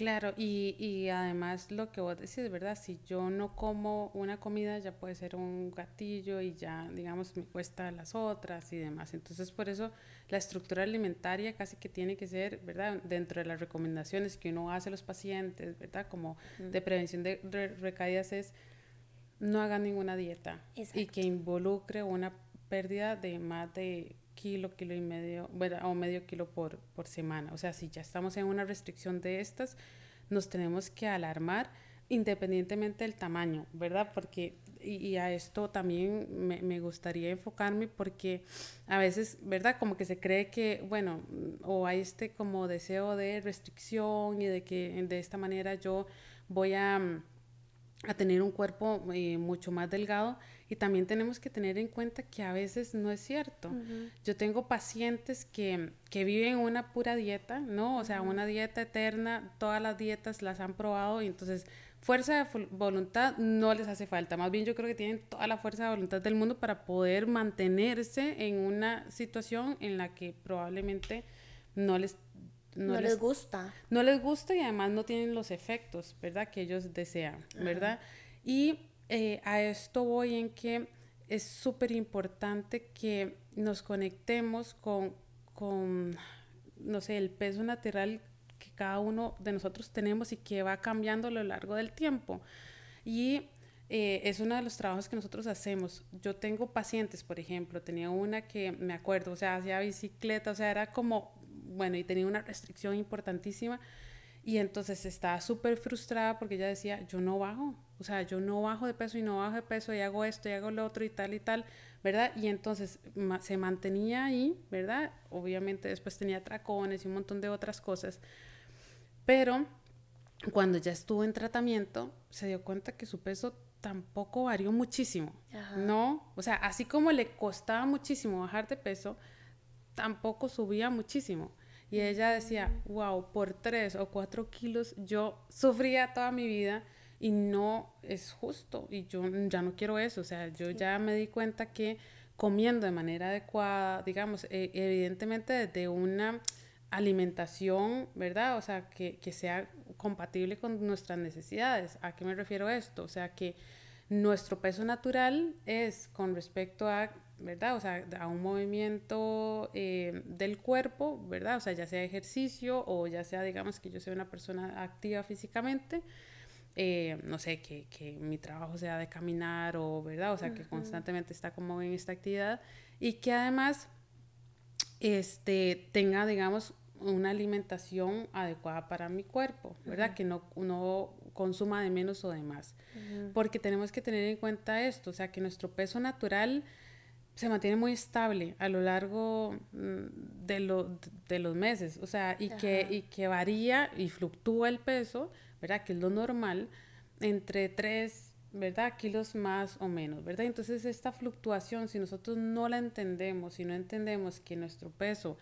Claro, y, y, además lo que vos decís, ¿verdad? Si yo no como una comida, ya puede ser un gatillo y ya, digamos, me cuesta las otras y demás. Entonces, por eso la estructura alimentaria casi que tiene que ser, ¿verdad? Dentro de las recomendaciones que uno hace a los pacientes, ¿verdad? Como de prevención de recaídas es no hagan ninguna dieta y que involucre una pérdida de más de kilo, kilo y medio, bueno, o medio kilo por, por semana. O sea, si ya estamos en una restricción de estas, nos tenemos que alarmar independientemente del tamaño, ¿verdad? Porque, y, a esto también me, me, gustaría enfocarme porque a veces, ¿verdad? Como que se cree que, bueno, o hay este como deseo de restricción y de que de esta manera yo voy a, a tener un cuerpo eh, mucho más delgado y también tenemos que tener en cuenta que a veces no es cierto. Yo tengo pacientes que, que, viven una pura dieta, ¿no? O sea, una dieta eterna, todas las dietas las han probado y entonces fuerza de voluntad no les hace falta. Más bien yo creo que tienen toda la fuerza de voluntad del mundo para poder mantenerse en una situación en la que probablemente no les no, les, gusta. No les gusta y además no tienen los efectos, ¿verdad? Que ellos desean, ¿verdad? Y eh, a esto voy en que es súper importante que nos conectemos con, con, no sé, el peso natural que cada uno de nosotros tenemos y que va cambiando a lo largo del tiempo. Y eh, es uno de los trabajos que nosotros hacemos. Yo tengo pacientes, por ejemplo, tenía una que me acuerdo, o sea, hacía bicicleta, o sea, era como, bueno, y tenía una restricción importantísima. Y entonces estaba súper frustrada porque ella decía, yo no bajo, o sea, yo no bajo de peso y no bajo de peso y hago esto y hago lo otro y tal y tal, ¿verdad? Y entonces se mantenía ahí, ¿verdad? Obviamente después tenía tracones y un montón de otras cosas. Pero cuando ya estuvo en tratamiento, se dio cuenta que su peso tampoco varió muchísimo, ¿no? O sea, así como le costaba muchísimo bajar de peso, tampoco subía muchísimo. Y ella decía, wow, por tres o cuatro kilos yo sufría toda mi vida y no es justo y yo ya no quiero eso, o sea, yo ya me di cuenta que comiendo de manera adecuada, digamos, eh, evidentemente desde una alimentación, ¿verdad? O sea, que, que, sea compatible con nuestras necesidades. ¿A qué me refiero esto? O sea, que nuestro peso natural es con respecto a, ¿verdad? O sea, a un movimiento eh, del cuerpo, ¿verdad? O sea, ya sea ejercicio o ya sea, digamos, que yo sea una persona activa físicamente. Eh, no sé, que, que, mi trabajo sea de caminar o, ¿verdad? O sea, que constantemente está como en esta actividad y que además este, tenga, digamos, una alimentación adecuada para mi cuerpo, ¿verdad? Que no, no consuma de menos o de más. Porque tenemos que tener en cuenta esto, o sea, que nuestro peso natural se mantiene muy estable a lo largo mm, de, lo, de los meses, o sea, y que, y que varía y fluctúa el peso, ¿verdad? Que es lo normal, entre 3, ¿verdad? Kilos más o menos, ¿verdad? Entonces esta fluctuación, si nosotros no la entendemos, si no entendemos que nuestro peso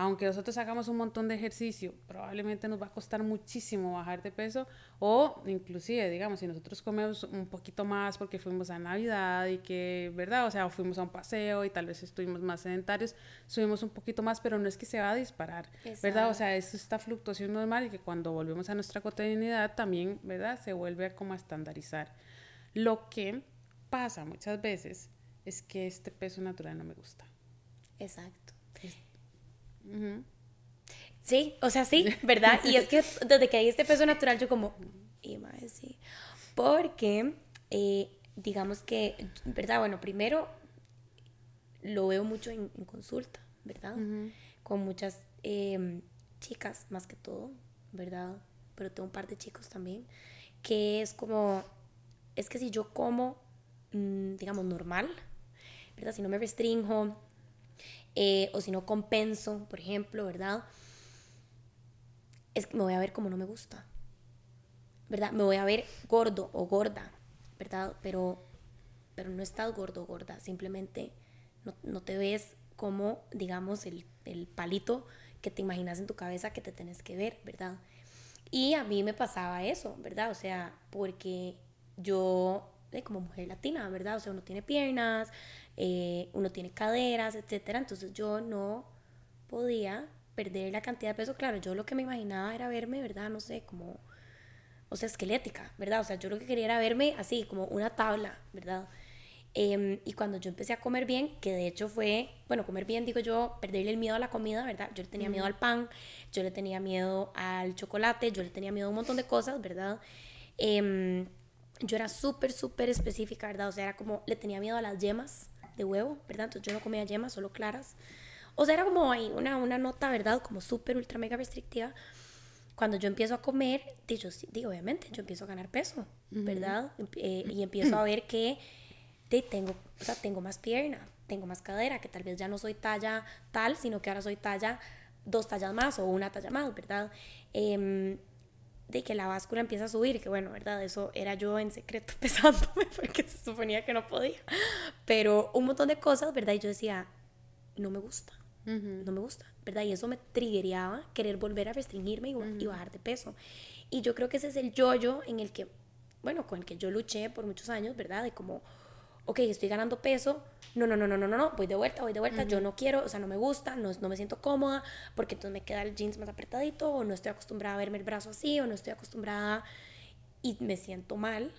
aunque nosotros hagamos un montón de ejercicio, probablemente nos va a costar muchísimo bajar de peso o inclusive, digamos, si nosotros comemos un poquito más porque fuimos a Navidad y que, ¿verdad? O sea, fuimos a un paseo y tal vez estuvimos más sedentarios, subimos un poquito más, pero no es que se va a disparar, ¿verdad? O sea, es esta fluctuación normal y que cuando volvemos a nuestra cotidianidad también, ¿verdad? Se vuelve como a estandarizar. Lo que pasa muchas veces es que este peso natural no me gusta. Exacto. Sí, o sea, sí, ¿verdad? Y es que desde que hay este peso natural, yo como, y más sí. Porque, eh, digamos que, ¿verdad? Bueno, primero lo veo mucho en, consulta, ¿verdad? Con muchas em, chicas, más que todo, ¿verdad? Pero tengo un par de chicos también, que es como, es que si yo como, mm, digamos, normal, ¿verdad? Si no me restringo, eh, o si no compenso, por ejemplo, ¿verdad? Es que me voy a ver como no me gusta, ¿verdad? Me voy a ver gordo o gorda, ¿verdad? Pero, pero no estás gordo o gorda, simplemente no, no te ves como, digamos, el, el palito que te imaginas en tu cabeza que te tenés que ver, ¿verdad? Y a mí me pasaba eso, ¿verdad? O sea, porque yo, eh, como mujer latina, ¿verdad? O sea, uno tiene piernas, eh, uno tiene caderas, etcétera. Entonces yo no podía perder la cantidad de peso. Claro, yo lo que me imaginaba era verme, ¿verdad? No sé, como, o sea, esquelética, ¿verdad? O sea, yo lo que quería era verme así, como una tabla, ¿verdad? Em, y cuando yo empecé a comer bien, que de hecho fue, bueno, comer bien, digo yo, perderle el miedo a la comida, ¿verdad? Yo le tenía miedo al pan, yo le tenía miedo al chocolate, yo le tenía miedo a un montón de cosas, ¿verdad? Em, yo era súper, súper específica, ¿verdad? O sea, era como, le tenía miedo a las yemas, de huevo, ¿verdad? Entonces yo no comía yemas, solo claras. O sea, era como ahí una, una nota, ¿verdad? Como súper, ultra, mega restrictiva. Cuando yo empiezo a comer, digo, sí, digo, obviamente, yo empiezo a ganar peso, ¿verdad? Eh, y empiezo a ver que tengo, o sea, tengo más pierna, tengo más cadera, que tal vez ya no soy talla tal, sino que ahora soy talla dos tallas más o una talla más, ¿verdad? Eh, de que la báscula empieza a subir, que bueno, ¿verdad? Eso era yo en secreto pesándome porque se suponía que no podía. Pero un montón de cosas, ¿verdad? Y yo decía, no me gusta, no me gusta, ¿verdad? Y eso me triggereaba querer volver a restringirme y, bajar de peso. Y yo creo que ese es el yo-yo en el que, bueno, con el que yo luché por muchos años, ¿verdad? De como ok, estoy ganando peso, no, no, no, no, no, no, no, voy de vuelta, voy de vuelta, yo no quiero, o sea, no me gusta, no, no me siento cómoda, porque entonces me queda el jeans más apretadito, o no estoy acostumbrada a verme el brazo así, o no estoy acostumbrada y me siento mal,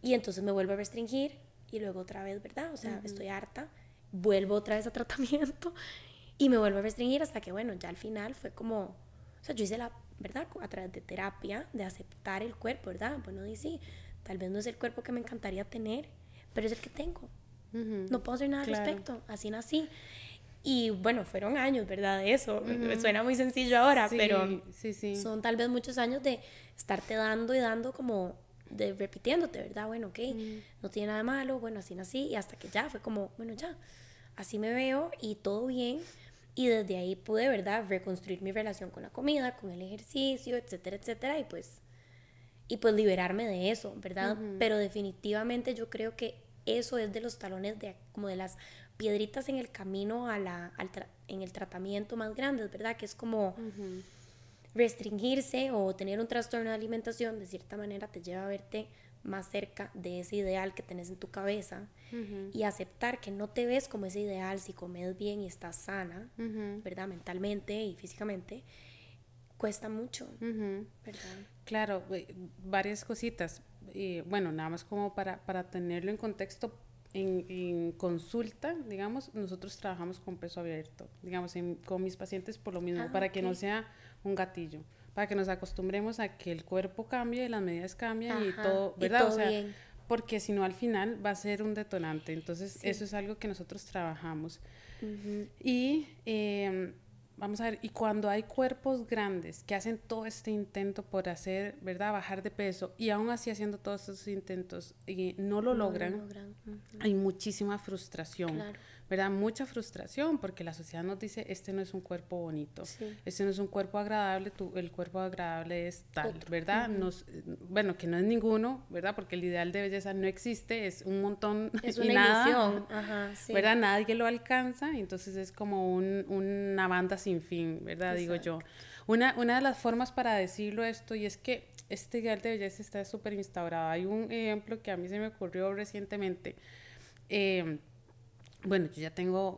y entonces me vuelvo a restringir, y luego otra vez, ¿verdad? O sea, estoy harta, vuelvo otra vez a tratamiento, y me vuelvo a restringir hasta que, bueno, ya al final fue como, o sea, yo hice la, ¿verdad? A través de terapia, de aceptar el cuerpo, ¿verdad? Bueno, y sí, tal vez no es el cuerpo que me encantaría tener, pero es el que tengo. No puedo hacer nada al respecto, así nací. Y bueno, fueron años, ¿verdad? De eso. Suena muy sencillo ahora, pero son tal vez muchos años de estarte dando y dando como de repitiéndote, ¿verdad? Bueno, ok, no tiene nada de malo, bueno, así nací y hasta que ya fue como, bueno, ya, así me veo y todo bien. Y desde ahí pude, ¿verdad? Reconstruir mi relación con la comida, con el ejercicio, etcétera, etcétera. Y pues y pues liberarme de eso, ¿verdad? Pero definitivamente yo creo que eso es de los talones de como de las piedritas en el camino a la, al en el tratamiento más grande, ¿verdad? Que es como restringirse o tener un trastorno de alimentación, de cierta manera te lleva a verte más cerca de ese ideal que tenés en tu cabeza y aceptar que no te ves como ese ideal si comes bien y estás sana, ¿verdad? Mentalmente y físicamente, cuesta mucho. Claro, varias cositas. bueno, nada más como para, para tenerlo en contexto, en, consulta, digamos, nosotros trabajamos con peso abierto, digamos, con mis pacientes por lo mismo, ah, para que no sea un gatillo, para que nos acostumbremos a que el cuerpo cambie, las medidas cambian y todo, ¿verdad? o sea, porque si no al final va a ser un detonante. Entonces, eso es algo que nosotros trabajamos. Y em, vamos a ver, y cuando hay cuerpos grandes que hacen todo este intento por hacer, ¿verdad? Bajar de peso y aún así haciendo todos esos intentos y no lo logran, hay muchísima frustración. Claro. ¿Verdad? Mucha frustración porque la sociedad nos dice, este no es un cuerpo bonito, este no es un cuerpo agradable, tu, el cuerpo agradable es tal, ¿verdad? nos, bueno, que no es ninguno, ¿verdad? Porque el ideal de belleza no existe, es un montón es una nada, Ajá, ¿verdad? Nadie lo alcanza, entonces es como un, una banda sin fin, ¿verdad? Digo yo. Una, una de las formas para decirlo esto, y es que este ideal de belleza está súper instaurado. Hay un ejemplo que a mí se me ocurrió recientemente. Eh, bueno, yo ya tengo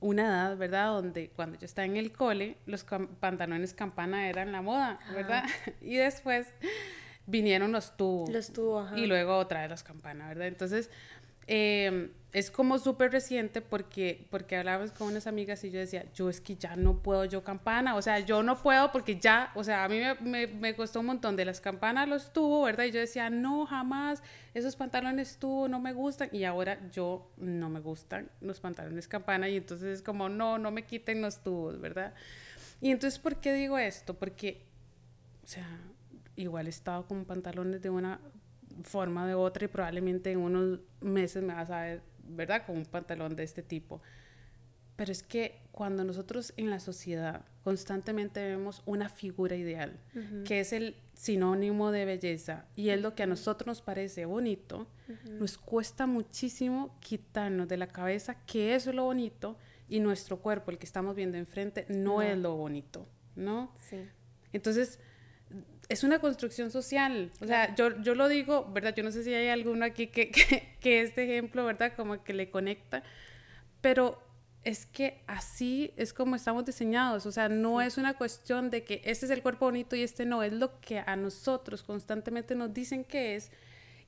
una edad, ¿verdad? Donde cuando yo estaba en el cole, los pantalones campana eran la moda, ¿verdad? Y después vinieron los tubos. Los tubos, Y luego otra vez los campana, ¿verdad? Entonces, eh, es como súper reciente porque, porque hablábamos con unas amigas y yo decía, yo es que ya no puedo yo campana, o sea, yo no puedo porque ya, o sea, a mí me, me, costó un montón de las campanas los tuvo, ¿verdad? Y yo decía, no, jamás, esos pantalones tuvo, no me gustan, y ahora yo no me gustan los pantalones campana y entonces es como, no, no me quiten los tubos, ¿verdad? Y entonces, ¿por qué digo esto? Porque, o sea, igual he estado con pantalones de una forma de otra y probablemente en unos meses me vas a ver, ¿verdad? Con un pantalón de este tipo. Pero es que cuando nosotros en la sociedad constantemente vemos una figura ideal, que es el sinónimo de belleza y es lo que a nosotros nos parece bonito, nos cuesta muchísimo quitarnos de la cabeza que eso es lo bonito y nuestro cuerpo, el que estamos viendo enfrente, no, es lo bonito, ¿no? Sí. Entonces, es una construcción social. O sea, yo, yo lo digo, ¿verdad? Yo no sé si hay alguno aquí que, que, este ejemplo, ¿verdad? Como que le conecta, pero es que así es como estamos diseñados. O sea, no es una cuestión de que este es el cuerpo bonito y este no, es lo que a nosotros constantemente nos dicen que es.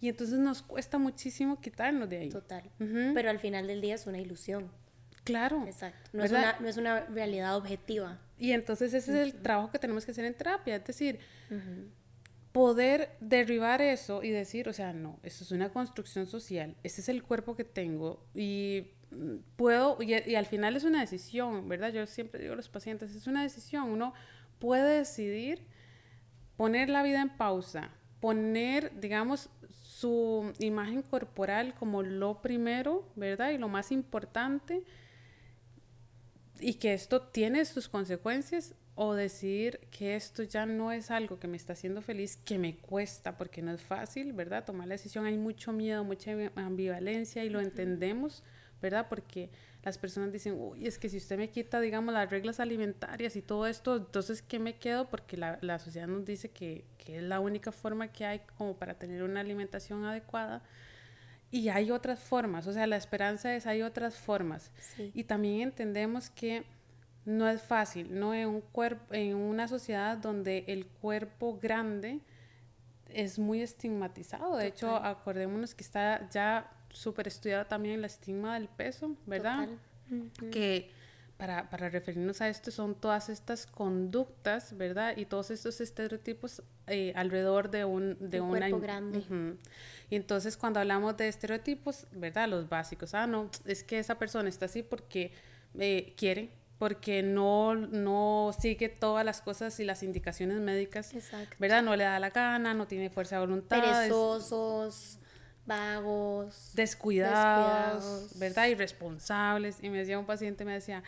Y entonces nos cuesta muchísimo quitarnos de ahí. Total. Pero al final del día es una ilusión. Claro. Exacto. No es, una, no es, una, realidad objetiva. Y entonces ese es el trabajo que tenemos que hacer en terapia. Es decir, poder derribar eso y decir, o sea, no, esto es una construcción social, este es el cuerpo que tengo y mm, puedo, y, y al final es una decisión, ¿verdad? Yo siempre digo a los pacientes, es una decisión. Uno puede decidir poner la vida en pausa, poner, digamos, su imagen corporal como lo primero, ¿verdad? Y lo más importante y que esto tiene sus consecuencias o decidir que esto ya no es algo que me está haciendo feliz, que me cuesta, porque no es fácil, ¿verdad? Tomar la decisión, hay mucho miedo, mucha ambivalencia y lo entendemos, ¿verdad? Porque las personas dicen, uy, es que si usted me quita, digamos, las reglas alimentarias y todo esto, entonces, ¿qué me quedo? Porque la, la sociedad nos dice que, que es la única forma que hay como para tener una alimentación adecuada y hay otras formas, o sea, la esperanza es hay otras formas. Y también entendemos que no es fácil, no en un cuerpo, en una sociedad donde el cuerpo grande es muy estigmatizado. De hecho, acordémonos que está ya súper estudiado también el estigma del peso, ¿verdad? Que para, para, referirnos a esto son todas estas conductas, ¿verdad? Y todos estos estereotipos eh, alrededor de un de un cuerpo grande. Y entonces cuando hablamos de estereotipos, ¿verdad? Los básicos, ah, no, es que esa persona está así porque eh, quiere, porque no, no sigue todas las cosas y las indicaciones médicas, Exacto. ¿verdad? No le da la gana, no tiene fuerza de voluntad. Perezosos vagos, descuidados, descuidados, ¿verdad? Irresponsables. Y me decía un paciente, me decía,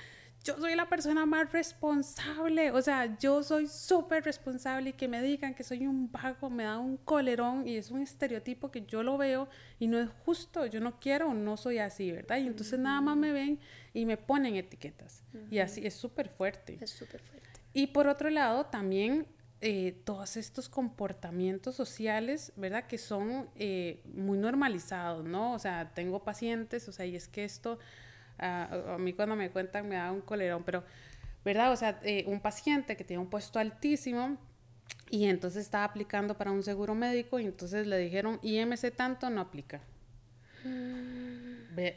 yo soy la persona más responsable, o sea, yo soy súper responsable y que me digan que soy un vago me da un colerón y es un estereotipo que yo lo veo y no es justo, yo no quiero, no soy así, ¿verdad? Y entonces nada más me ven y me ponen etiquetas y así es súper fuerte. Es súper fuerte. Y por otro lado, también eh, todos estos comportamientos sociales, ¿verdad? Que son eh, muy normalizados, ¿no? O sea, tengo pacientes, o sea, y es que esto, a mí cuando me cuentan me da un colerón, pero, ¿verdad? O sea, eh, un paciente que tiene un puesto altísimo y entonces estaba aplicando para un seguro médico y entonces le dijeron, IMC tanto no aplica.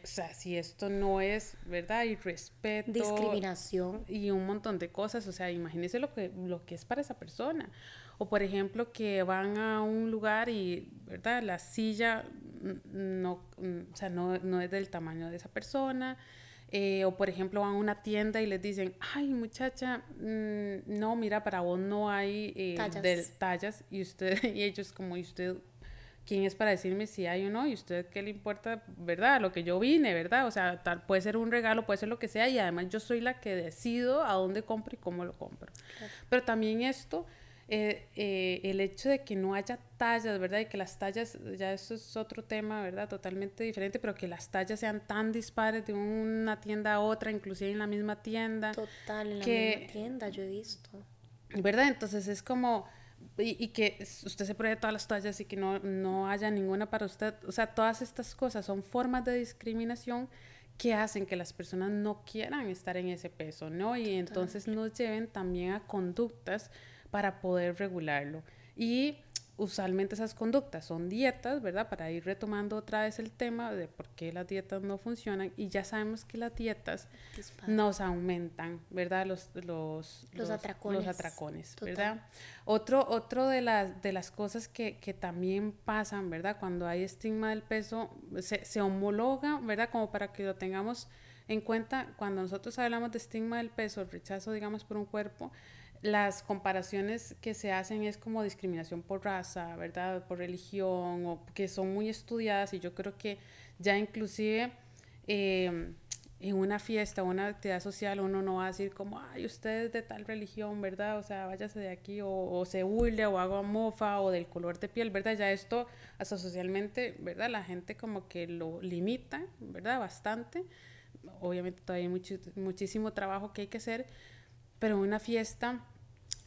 O sea, si esto no es, ¿verdad? Y respeto. Discriminación. Y un montón de cosas. O sea, imagínese lo que, lo que es para esa persona. O por ejemplo, que van a un lugar y, ¿verdad? La silla no, o sea, no, no es del tamaño de esa persona. Eh, o por ejemplo van a una tienda y les dicen, ay muchacha, mm, no, mira, para vos no hay eh, tallas. tallas. Y, usted, y ellos como, ¿y usted quién es para decirme si hay o no y usted qué le importa, ¿verdad? Lo que yo vine, ¿verdad? O sea, tal, puede ser un regalo, puede ser lo que sea y además yo soy la que decido a dónde compro y cómo lo compro. Pero también esto, eh, eh, el hecho de que no haya tallas, ¿verdad? Y que las tallas, ya eso es otro tema, ¿verdad? Totalmente diferente, pero que las tallas sean tan dispares de una tienda a otra, inclusive en la misma tienda. Total, en la misma tienda, yo he visto. ¿Verdad? Entonces es como y, que usted se pruebe todas las toallas y que no, no haya ninguna para usted. O sea, todas estas cosas son formas de discriminación que hacen que las personas no quieran estar en ese peso, ¿no? Y entonces nos lleven también a conductas para poder regularlo. Y usualmente esas conductas son dietas, ¿verdad? Para ir retomando otra vez el tema de por qué las dietas no funcionan y ya sabemos que las dietas nos aumentan, ¿verdad? Los, los, los, atracones, los atracones ¿verdad? Otro, otro de, las, de las cosas que, que, también pasan, ¿verdad? Cuando hay estigma del peso, se, se homologa, ¿verdad? Como para que lo tengamos en cuenta, cuando nosotros hablamos de estigma del peso, el rechazo, digamos, por un cuerpo, las comparaciones que se hacen es como discriminación por raza, ¿verdad? Por religión, o que son muy estudiadas y yo creo que ya inclusive em, en una fiesta o una actividad social uno no va a decir como, ay, usted es de tal religión, ¿verdad? O sea, váyase de aquí o, se huile o haga mofa o del color de piel, ¿verdad? Ya esto hasta socialmente, ¿verdad? La gente como que lo limita, ¿verdad? Bastante. Obviamente todavía hay muchísimo trabajo que hay que hacer, pero en una fiesta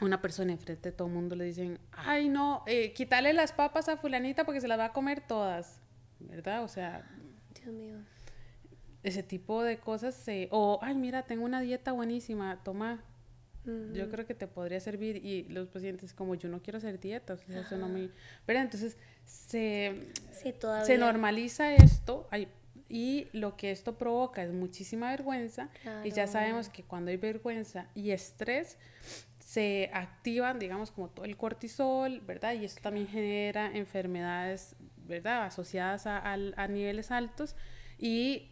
una persona enfrente de todo el mundo le dicen, ay no, eh, quítale las papas a fulanita porque se las va a comer todas, ¿verdad? O sea... Dios mío. Ese tipo de cosas, se, o, ay mira, tengo una dieta buenísima, toma, yo creo que te podría servir y los pacientes como yo no quiero hacer dieta, o sea, eso no me... ¿verdad? Entonces se, se normaliza esto y lo que esto provoca es muchísima vergüenza y ya sabemos que cuando hay vergüenza y estrés, se activan, digamos, como todo el cortisol, ¿verdad? Y esto también genera enfermedades, ¿verdad? Asociadas a, a, niveles altos. Y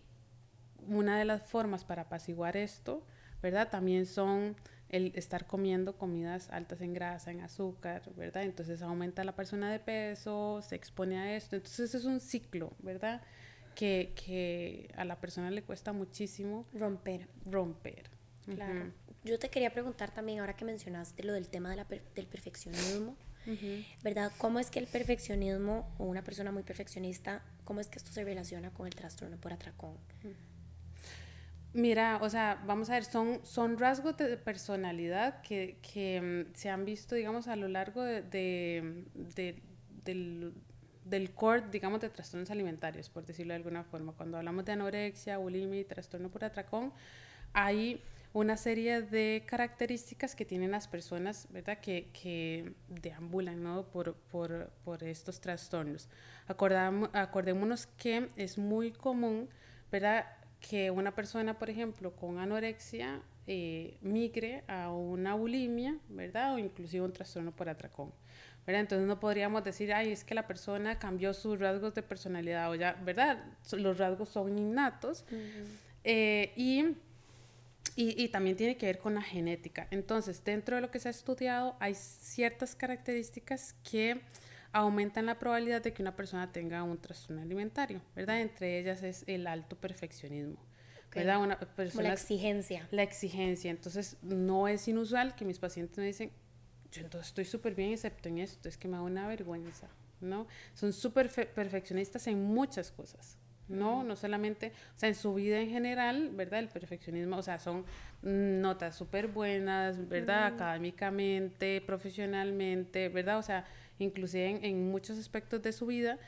una de las formas para apaciguar esto, ¿verdad? También son el estar comiendo comidas altas en grasa, en azúcar, ¿verdad? Entonces aumenta la persona de peso, se expone a esto. Entonces es un ciclo, ¿verdad? Que, que a la persona le cuesta muchísimo romper. Romper. Claro. Yo te quería preguntar también, ahora que mencionaste lo del tema de la del perfeccionismo, ¿verdad? ¿Cómo es que el perfeccionismo o una persona muy perfeccionista, cómo es que esto se relaciona con el trastorno por atracón? Mira, o sea, vamos a ver, son, son rasgos de personalidad que, que mm, se han visto, digamos, a lo largo de, de, del, del core, digamos, de trastornos alimentarios, por decirlo de alguna forma. Cuando hablamos de anorexia, bulimia y trastorno por atracón, hay una serie de características que tienen las personas, ¿verdad? Que, que deambulan, ¿no? Por, por, por estos trastornos. acordémonos que es muy común, ¿verdad? Que una persona, por ejemplo, con anorexia eh, migre a una bulimia, ¿verdad? O inclusive un trastorno por atracón. ¿verdad? Entonces no podríamos decir, ay, es que la persona cambió sus rasgos de personalidad o ya, ¿verdad? Los rasgos son innatos. Eh, y y, también tiene que ver con la genética. Entonces, dentro de lo que se ha estudiado, hay ciertas características que aumentan la probabilidad de que una persona tenga un trastorno alimentario, ¿verdad? Entre ellas es el alto perfeccionismo. ¿verdad? Una persona, la exigencia. La exigencia. Entonces, no es inusual que mis pacientes me dicen, yo entonces estoy súper bien excepto en esto, es que me da una vergüenza, ¿no? Son súper perfeccionistas en muchas cosas, ¿no? No solamente, o sea, en su vida en general, ¿verdad? El perfeccionismo, o sea, son notas súper buenas, ¿verdad? Académicamente, profesionalmente, ¿verdad? O sea, inclusive en, en muchos aspectos de su vida.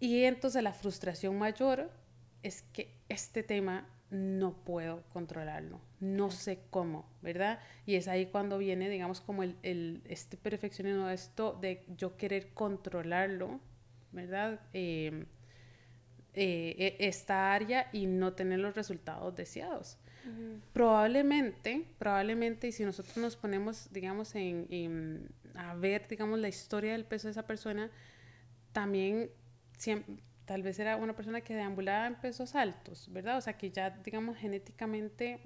Y entonces la frustración mayor es que este tema no puedo controlarlo, no sé cómo, ¿verdad? Y es ahí cuando viene, digamos, como el, el este perfeccionismo, esto de yo querer controlarlo, ¿verdad? Em, eh, e, esta área y no tener los resultados deseados. Probablemente, probablemente, y si nosotros nos ponemos, digamos, en, a ver, digamos, la historia del peso de esa persona, también siempre, tal vez era una persona que deambulaba en pesos altos, ¿verdad? O sea, que ya, digamos, genéticamente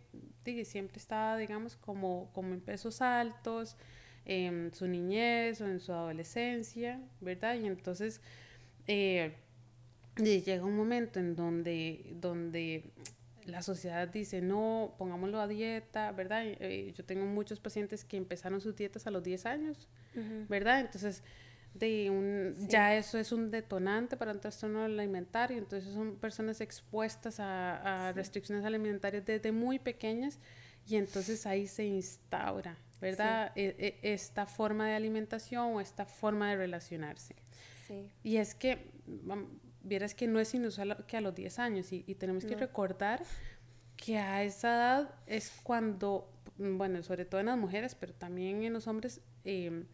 siempre estaba, digamos, como, como en pesos altos, en su niñez o en su adolescencia, ¿verdad? Y entonces eh, llega un momento en donde, donde la sociedad dice, no, pongámoslo a dieta, ¿verdad? Eh, yo tengo muchos pacientes que empezaron sus dietas a los 10 años, ¿verdad? Entonces de un, ya eso es un detonante para un trastorno alimentario, entonces son personas expuestas a, restricciones alimentarias desde muy pequeñas y entonces ahí se instaura, ¿verdad? E, e, esta forma de alimentación o esta forma de relacionarse. Y es que, vieras que no es inusual que a los 10 años y, tenemos que recordar que a esa edad es cuando, bueno, sobre todo en las mujeres, pero también en los hombres, eh,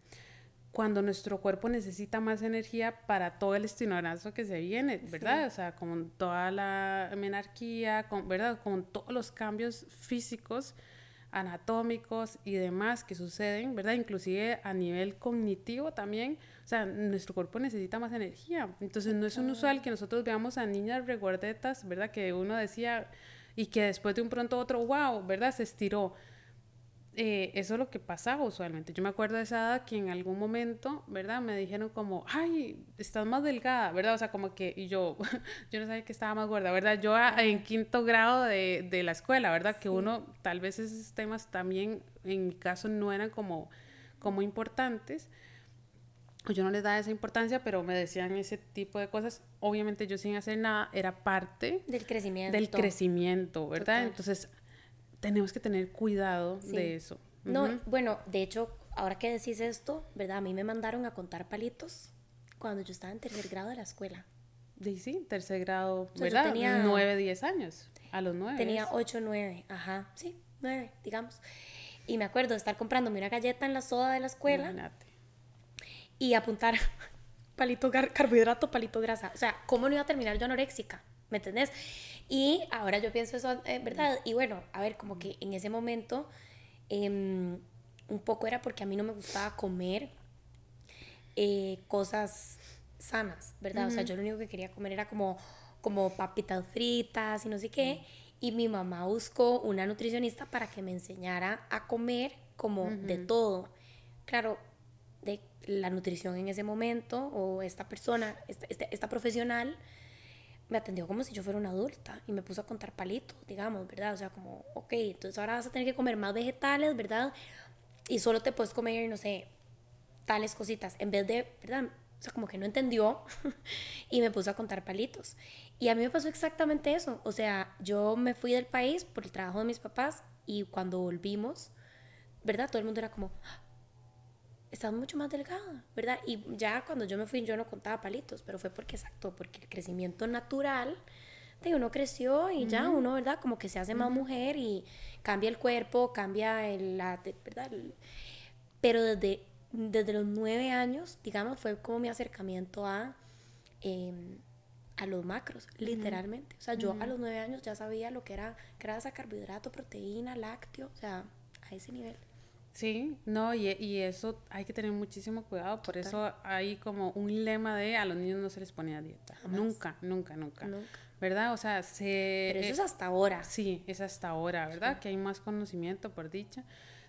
cuando nuestro cuerpo necesita más energía para todo el estinorazo que se viene, ¿verdad? O sea, con toda la menarquía, con, ¿verdad? Con todos los cambios físicos, anatómicos y demás que suceden, ¿verdad? Inclusive a nivel cognitivo también, o sea, nuestro cuerpo necesita más energía. Entonces no es unusual que nosotros veamos a niñas regordetas, ¿verdad? Que uno decía y que después de un pronto otro, wow, ¿verdad? Se estiró eh, eso es lo que pasaba usualmente. Yo me acuerdo de esa edad que en algún momento, ¿verdad? Me dijeron como, ay, estás más delgada, ¿verdad? O sea, como que, y yo, yo no sabía que estaba más gorda, ¿verdad? Yo en quinto grado de, de la escuela, ¿verdad? Que uno, tal vez esos temas también, en mi caso, no eran como, como importantes. Yo no les daba esa importancia, pero me decían ese tipo de cosas. Obviamente yo sin hacer nada era parte del crecimiento. Del crecimiento, ¿verdad? Entonces tenemos que tener cuidado de eso. No, bueno, de hecho, ahora que decís esto, ¿verdad? A mí me mandaron a contar palitos cuando yo estaba en tercer grado de la escuela. Sí, sí, tercer grado, ¿verdad? tenía, 9, 10 años. A los nueve. Tenía 8, 9, ajá, sí, 9, digamos. Y me acuerdo de estar comprándome una galleta en la soda de la escuela. Imagínate. Y apuntar palito carbohidrato, palito grasa. O sea, ¿cómo no iba a terminar yo anoréxica? ¿Me entendés? Y ahora yo pienso eso, eh, ¿verdad? Y bueno, a ver, como que en ese momento em, un poco era porque a mí no me gustaba comer eh, cosas sanas, ¿verdad? O sea, yo lo único que quería comer era como, como papitas fritas y no sé qué. Y mi mamá buscó una nutricionista para que me enseñara a comer como de todo. Claro, de la nutrición en ese momento o esta persona, esta, este, esta profesional, me atendió como si yo fuera una adulta y me puso a contar palitos, digamos, ¿verdad? O sea, como, ok, entonces ahora vas a tener que comer más vegetales, ¿verdad? Y solo te puedes comer, no sé, tales cositas, en vez de, ¿verdad? O sea, como que no entendió y me puso a contar palitos. Y a mí me pasó exactamente eso. O sea, yo me fui del país por el trabajo de mis papás y cuando volvimos, ¿verdad? Todo el mundo era como, estás mucho más delgada, ¿verdad? Y ya cuando yo me fui yo no contaba palitos, pero fue porque exacto, porque el crecimiento natural de uno creció y ya uno, ¿verdad? Como que se hace más mujer y cambia el cuerpo, cambia el, la, ¿verdad? pero desde, desde los nueve años, digamos, fue como mi acercamiento a, em, a los macros, literalmente. O sea, yo a los nueve años ya sabía lo que era grasa, carbohidrato, proteína, lácteo, o sea, a ese nivel. Sí, no, y, y, eso hay que tener muchísimo cuidado, por eso hay como un lema de a los niños no se les pone a dieta. Nunca, nunca, nunca, ¿Verdad? O sea, se... Pero eso es hasta ahora. Sí, es hasta ahora, ¿verdad? Que hay más conocimiento, por dicha,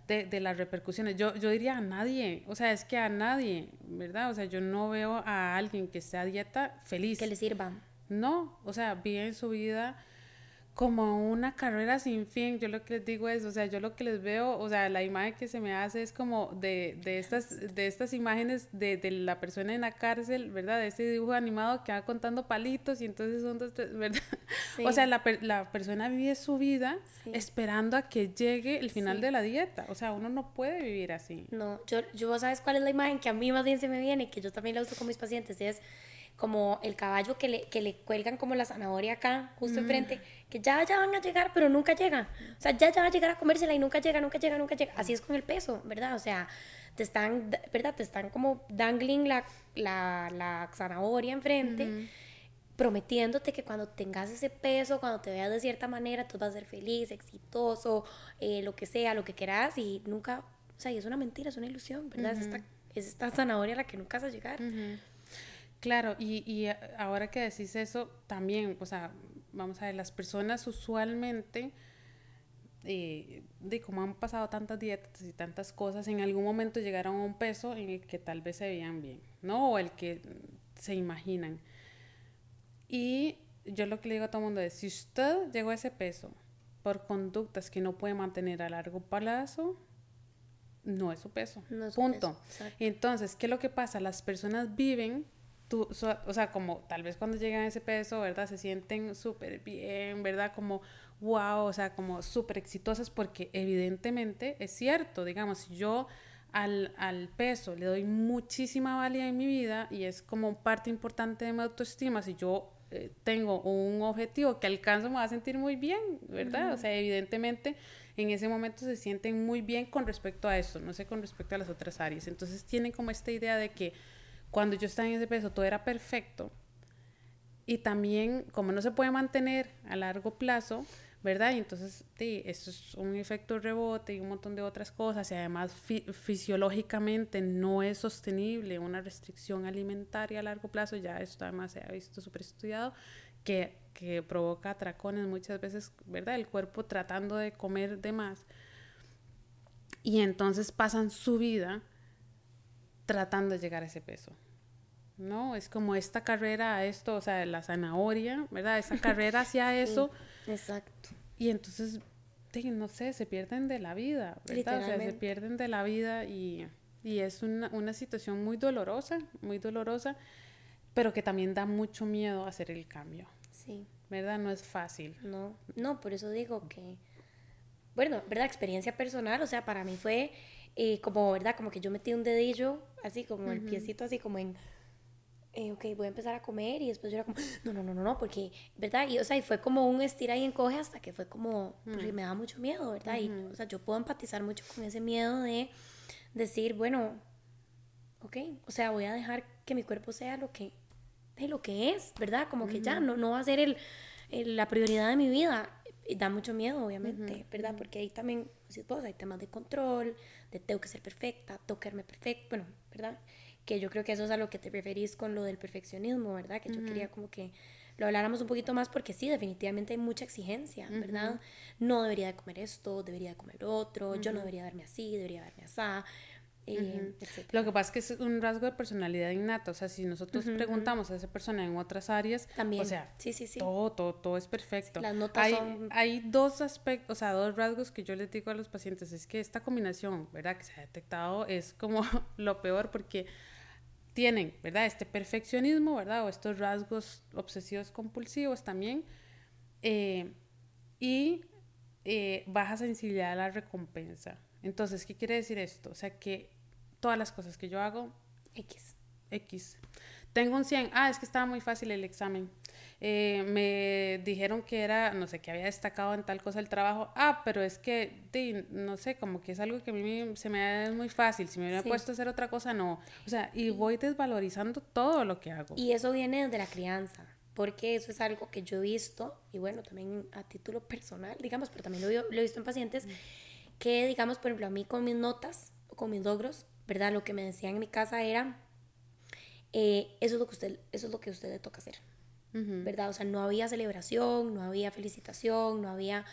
de, de, las repercusiones. Yo, yo diría a nadie, o sea, es que a nadie, ¿verdad? O sea, yo no veo a alguien que esté a dieta feliz. Que le sirva. No, o sea, vive su vida como una carrera sin fin. Yo lo que les digo es, o sea, yo lo que les veo, o sea, la imagen que se me hace es como de, de estas, de estas imágenes de, de, la persona en la cárcel, ¿verdad? De ese dibujo animado que va contando palitos y entonces son dos, ¿verdad? O sea, la, la, persona vive su vida esperando a que llegue el final de la dieta. O sea, uno no puede vivir así. No, yo, yo, ¿sabes cuál es la imagen que a mí más bien se me viene? Que yo también la uso con mis pacientes, es como el caballo que le, que le cuelgan como la zanahoria acá, justo enfrente, que ya, ya van a llegar, pero nunca llega. O sea, ya, ya va a llegar a comérsela y nunca llega, nunca llega, nunca llega. Así es con el peso, ¿verdad? O sea, te están, ¿verdad? Te están como dangling la, la, la zanahoria enfrente. prometiéndote que cuando tengas ese peso, cuando te veas de cierta manera, tú vas a ser feliz, exitoso, eh, lo que sea, lo que quieras, y nunca, o sea, y es una mentira, es una ilusión, ¿verdad? es, esta, es, esta, zanahoria a la que nunca vas a llegar. Claro, y, y ahora que decís eso, también, o sea, vamos a ver, las personas usualmente, eh, de como han pasado tantas dietas y tantas cosas, en algún momento llegaron a un peso en el que tal vez se veían bien, ¿no? O el que se imaginan. Y yo lo que le digo a todo el mundo es, si usted llegó a ese peso por conductas que no puede mantener a largo plazo, no es su peso. No es Punto. Entonces, ¿qué es lo que pasa? Las personas viven o sea, como tal vez cuando llegan a ese peso, ¿verdad? Se sienten súper bien, ¿verdad? Como, wow, o sea, como súper exitosas porque evidentemente es cierto, digamos, yo al, al, peso le doy muchísima valía en mi vida y es como parte importante de mi autoestima, si yo eh, tengo un objetivo que alcanzo me va a sentir muy bien, ¿verdad? O sea, evidentemente en ese momento se sienten muy bien con respecto a eso, no sé con respecto a las otras áreas. Entonces tienen como esta idea de que cuando yo estaba en ese peso todo era perfecto. Y también, como no se puede mantener a largo plazo, ¿verdad? Y entonces, sí, eso es un efecto rebote y un montón de otras cosas. Y además, fisiológicamente no es sostenible una restricción alimentaria a largo plazo. Ya esto además se ha visto súper estudiado, que, que provoca atracones muchas veces, ¿verdad? El cuerpo tratando de comer de más. Y entonces pasan su vida tratando de llegar a ese peso. ¿no? Es como esta carrera a esto, o sea, la zanahoria, ¿verdad? Esa carrera hacia eso. Exacto. Y entonces, no sé, se pierden de la vida, ¿verdad? O sea, se pierden de la vida y, y es una, una, situación muy dolorosa, muy dolorosa, pero que también da mucho miedo hacer el cambio. Sí. ¿Verdad? No es fácil. No, no, por eso digo que, bueno, ¿verdad? Experiencia personal, o sea, para mí fue eh, como, ¿verdad? Como que yo metí un dedillo, así como el piecito, así como en eh, ok, voy a empezar a comer y después yo era como, no, no, no, no, no, porque, ¿verdad? Y, o sea, y fue como un estira y encoge hasta que fue como, porque mm. me da mucho miedo, ¿verdad? Y, o sea, yo puedo empatizar mucho con ese miedo de decir, bueno, ok, o sea, voy a dejar que mi cuerpo sea lo que, de lo que es, ¿verdad? Como que ya no, no va a ser el, la prioridad de mi vida. Y da mucho miedo, obviamente, ¿verdad? Porque ahí también, pues, hay temas de control, de tengo que ser perfecta, tocarme perfecto, bueno, ¿verdad? que yo creo que eso es a lo que te preferís con lo del perfeccionismo, ¿verdad? Que yo quería como que lo habláramos un poquito más porque sí, definitivamente hay mucha exigencia, ¿verdad? No debería de comer esto, debería de comer otro, yo no debería verme así, debería verme así. Eh, Lo que pasa es que es un rasgo de personalidad innata, o sea, si nosotros preguntamos a esa persona en otras áreas, También. o sea, sí, sí, sí. todo, todo, todo es perfecto. Las notas hay, son... hay dos aspectos, o sea, dos rasgos que yo les digo a los pacientes, es que esta combinación, ¿verdad? Que se ha detectado es como lo peor porque tienen, ¿verdad? Este perfeccionismo, ¿verdad? O estos rasgos obsesivos compulsivos también. Eh, y eh, baja sensibilidad a la recompensa. Entonces, ¿qué quiere decir esto? O sea, que todas las cosas que yo hago, X. X. Tengo un 100, ah, es que estaba muy fácil el examen. Eh, me dijeron que era, no sé, que había destacado en tal cosa el trabajo. Ah, pero es que, no sé, como que es algo que a mí se me es muy fácil. Si me hubiera puesto a hacer otra cosa, no. O sea, y voy desvalorizando todo lo que hago. Y eso viene de la crianza, porque eso es algo que yo he visto, y bueno, también a título personal, digamos, pero también lo, lo he visto en pacientes, que, digamos, por ejemplo, a mí con mis notas, con mis logros, ¿verdad? Lo que me decían en mi casa era, eh, eso, es lo que usted, eso es lo que usted le toca hacer. ¿verdad? O sea, no había celebración, no había felicitación, no había,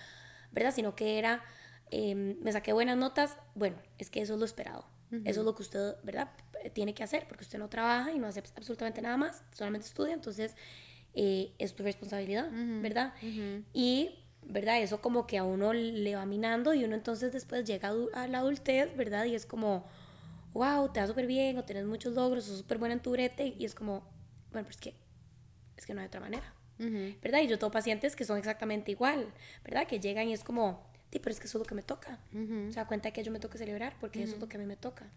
¿verdad? Sino que era, em, me saqué buenas notas, bueno, es que eso es lo esperado. Eso es lo que usted, ¿verdad? Tiene que hacer porque usted no trabaja y no hace absolutamente nada más, solamente estudia, entonces eh, es tu responsabilidad, ¿verdad? Y ¿verdad? Eso como que a uno le va minando y uno entonces después llega a la adultez, ¿verdad? Y es como, wow, te va súper bien o tienes muchos logros, sos súper buena en tu brete y es como, bueno, pues es que, es que no hay otra manera, ¿verdad? Y yo tengo pacientes que son exactamente igual, ¿verdad? Que llegan y es como, sí, pero es que eso es lo que me toca. Se da cuenta que yo me toca celebrar porque eso es lo que a mí me toca.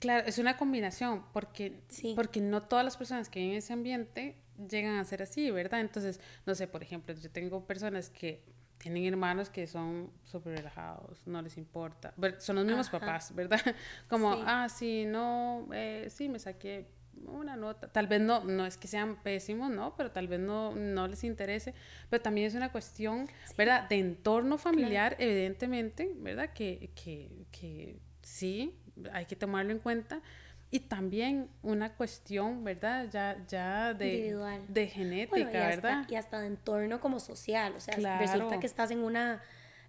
Claro, es una combinación, porque, porque no todas las personas que viven en ese ambiente llegan a ser así, ¿verdad? Entonces, no sé, por ejemplo, yo tengo personas que tienen hermanos que son súper relajados, no les importa. Son los mismos papás, ¿verdad? Como, ah, sí, no, eh, sí, me saqué una nota. Tal vez no, no es que sean pésimos, ¿no? Pero tal vez no, no les interese. Pero también es una cuestión, ¿verdad? De entorno familiar, evidentemente, ¿verdad? Que, que, que sí, hay que tomarlo en cuenta. Y también una cuestión, ¿verdad? Ya, ya de, de genética, ¿verdad? Y hasta de entorno como social. O sea, resulta que estás en una,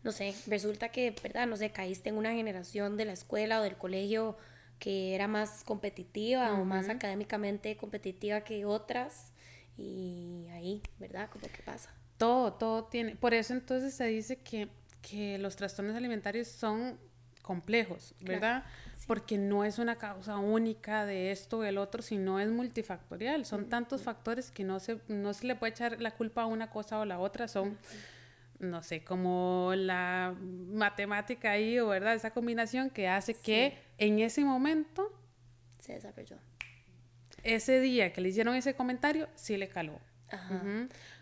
no sé, resulta que, ¿verdad? No sé, caíste en una generación de la escuela o del colegio que era más competitiva o más académicamente competitiva que otras. Y ahí, ¿verdad? Como que pasa. Todo, todo tiene. Por eso entonces se dice que, que los trastornos alimentarios son complejos, ¿verdad? Porque no es una causa única de esto o el otro, sino es multifactorial. Son tantos factores que no se, no se le puede echar la culpa a una cosa o la otra, son, no sé, como la matemática ahí, o verdad, esa combinación que hace que en ese momento se desarrolló. Ese día que le hicieron ese comentario, sí le caló. Ajá.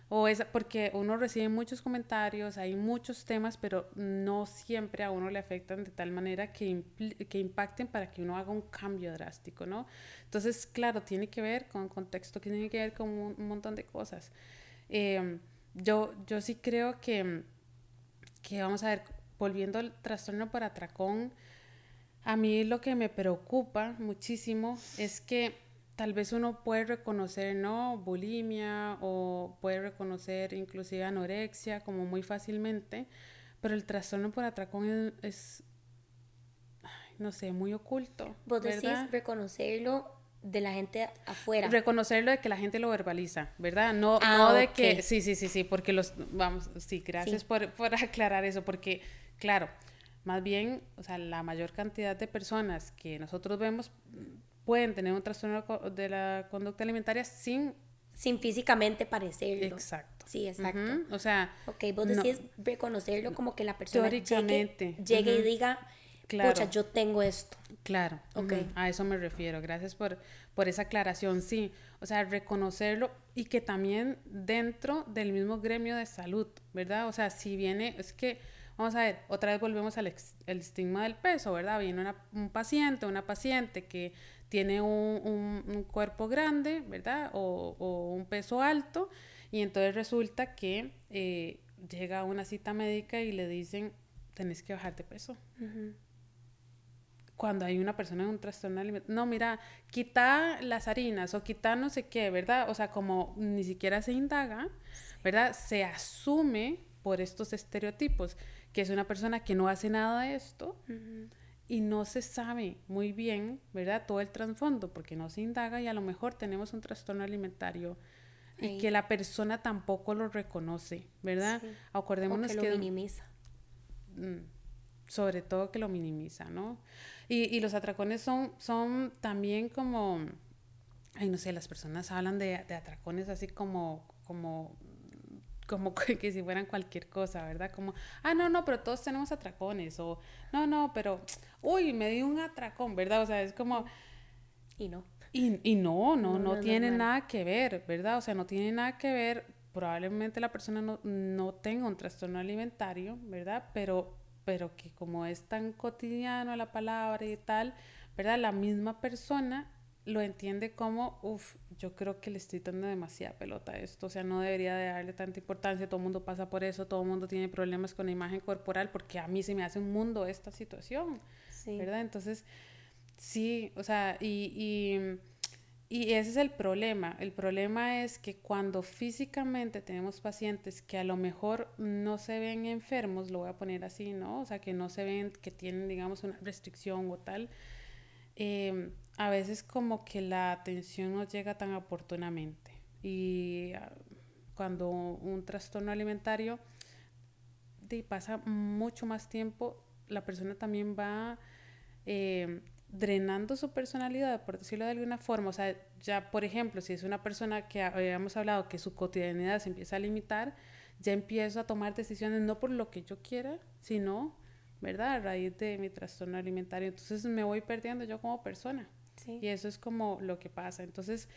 O es porque uno recibe muchos comentarios, hay muchos temas, pero no siempre a uno le afectan de tal manera que, que impacten para que uno haga un cambio drástico, ¿no? Entonces, claro, tiene que ver con contexto, tiene que ver con un, montón de cosas. Em, yo, yo sí creo que, que, vamos a ver, volviendo al trastorno por atracón, a mí lo que me preocupa muchísimo es que tal vez uno puede reconocer, ¿no? Bulimia o puede reconocer inclusive anorexia como muy fácilmente, pero el trastorno por atracón es, no sé, muy oculto. Vos decís reconocerlo de la gente afuera. Reconocerlo de que la gente lo verbaliza, ¿verdad? No, ah, no de que, sí, sí, sí, sí, porque los, vamos, sí, gracias Por, por aclarar eso, porque, claro, más bien, o sea, la mayor cantidad de personas que nosotros vemos pueden tener un trastorno de la conducta alimentaria sin... Sin físicamente parecerlo. Exacto. Sí, exacto. O sea... Ok, vos decís reconocerlo como que la persona llegue, llegue y diga, claro. yo tengo esto. Claro, ok. A eso me refiero. Gracias por, por esa aclaración. Sí, o sea, reconocerlo y que también dentro del mismo gremio de salud, ¿verdad? O sea, si viene, es que Vamos a ver, otra vez volvemos al el estigma del peso, ¿verdad? Viene un paciente, una paciente que tiene un, un, cuerpo grande, ¿verdad? O, o, un peso alto, y entonces resulta que eh, llega a una cita médica y le dicen, tenés que bajar de peso. Cuando hay una persona en un trastorno alimentario, no, mira, quita las harinas o quita no sé qué, ¿verdad? O sea, como ni siquiera se indaga, ¿verdad? Se asume por estos estereotipos que es una persona que no hace nada de esto y no se sabe muy bien, ¿verdad? Todo el trasfondo, porque no se indaga y a lo mejor tenemos un trastorno alimentario y que la persona tampoco lo reconoce, ¿verdad? Acordémonos que, lo minimiza. Mm, sobre todo que lo minimiza, ¿no? Y, y, los atracones son, son también como, ay, no sé, las personas hablan de, de atracones así como, como como que si fueran cualquier cosa, ¿verdad? Como, ah, no, no, pero todos tenemos atracones, o no, no, pero, uy, me di un atracón, ¿verdad? O sea, es como... Y no. Y, y no, no, no, tiene nada que ver, ¿verdad? O sea, no tiene nada que ver, probablemente la persona no, no tenga un trastorno alimentario, ¿verdad? Pero, pero que como es tan cotidiano la palabra y tal, ¿verdad? La misma persona lo entiende como, uff, yo creo que le estoy dando demasiada pelota a esto, o sea, no debería de darle tanta importancia, todo el mundo pasa por eso, todo el mundo tiene problemas con la imagen corporal, porque a mí se me hace un mundo esta situación, ¿verdad? Entonces, sí, o sea, y, y, y ese es el problema, el problema es que cuando físicamente tenemos pacientes que a lo mejor no se ven enfermos, lo voy a poner así, ¿no? O sea, que no se ven que tienen, digamos, una restricción o tal, eh, a veces como que la atención no llega tan oportunamente y ah, cuando un trastorno alimentario pasa mucho más tiempo, la persona también va eh, drenando su personalidad, por decirlo de alguna forma. O sea, ya, por ejemplo, si es una persona que habíamos hablado que su cotidianidad se empieza a limitar, ya empiezo a tomar decisiones no por lo que yo quiera, sino, ¿verdad? A raíz de mi trastorno alimentario. Entonces me voy perdiendo yo como persona. Y eso es como lo que pasa. Entonces,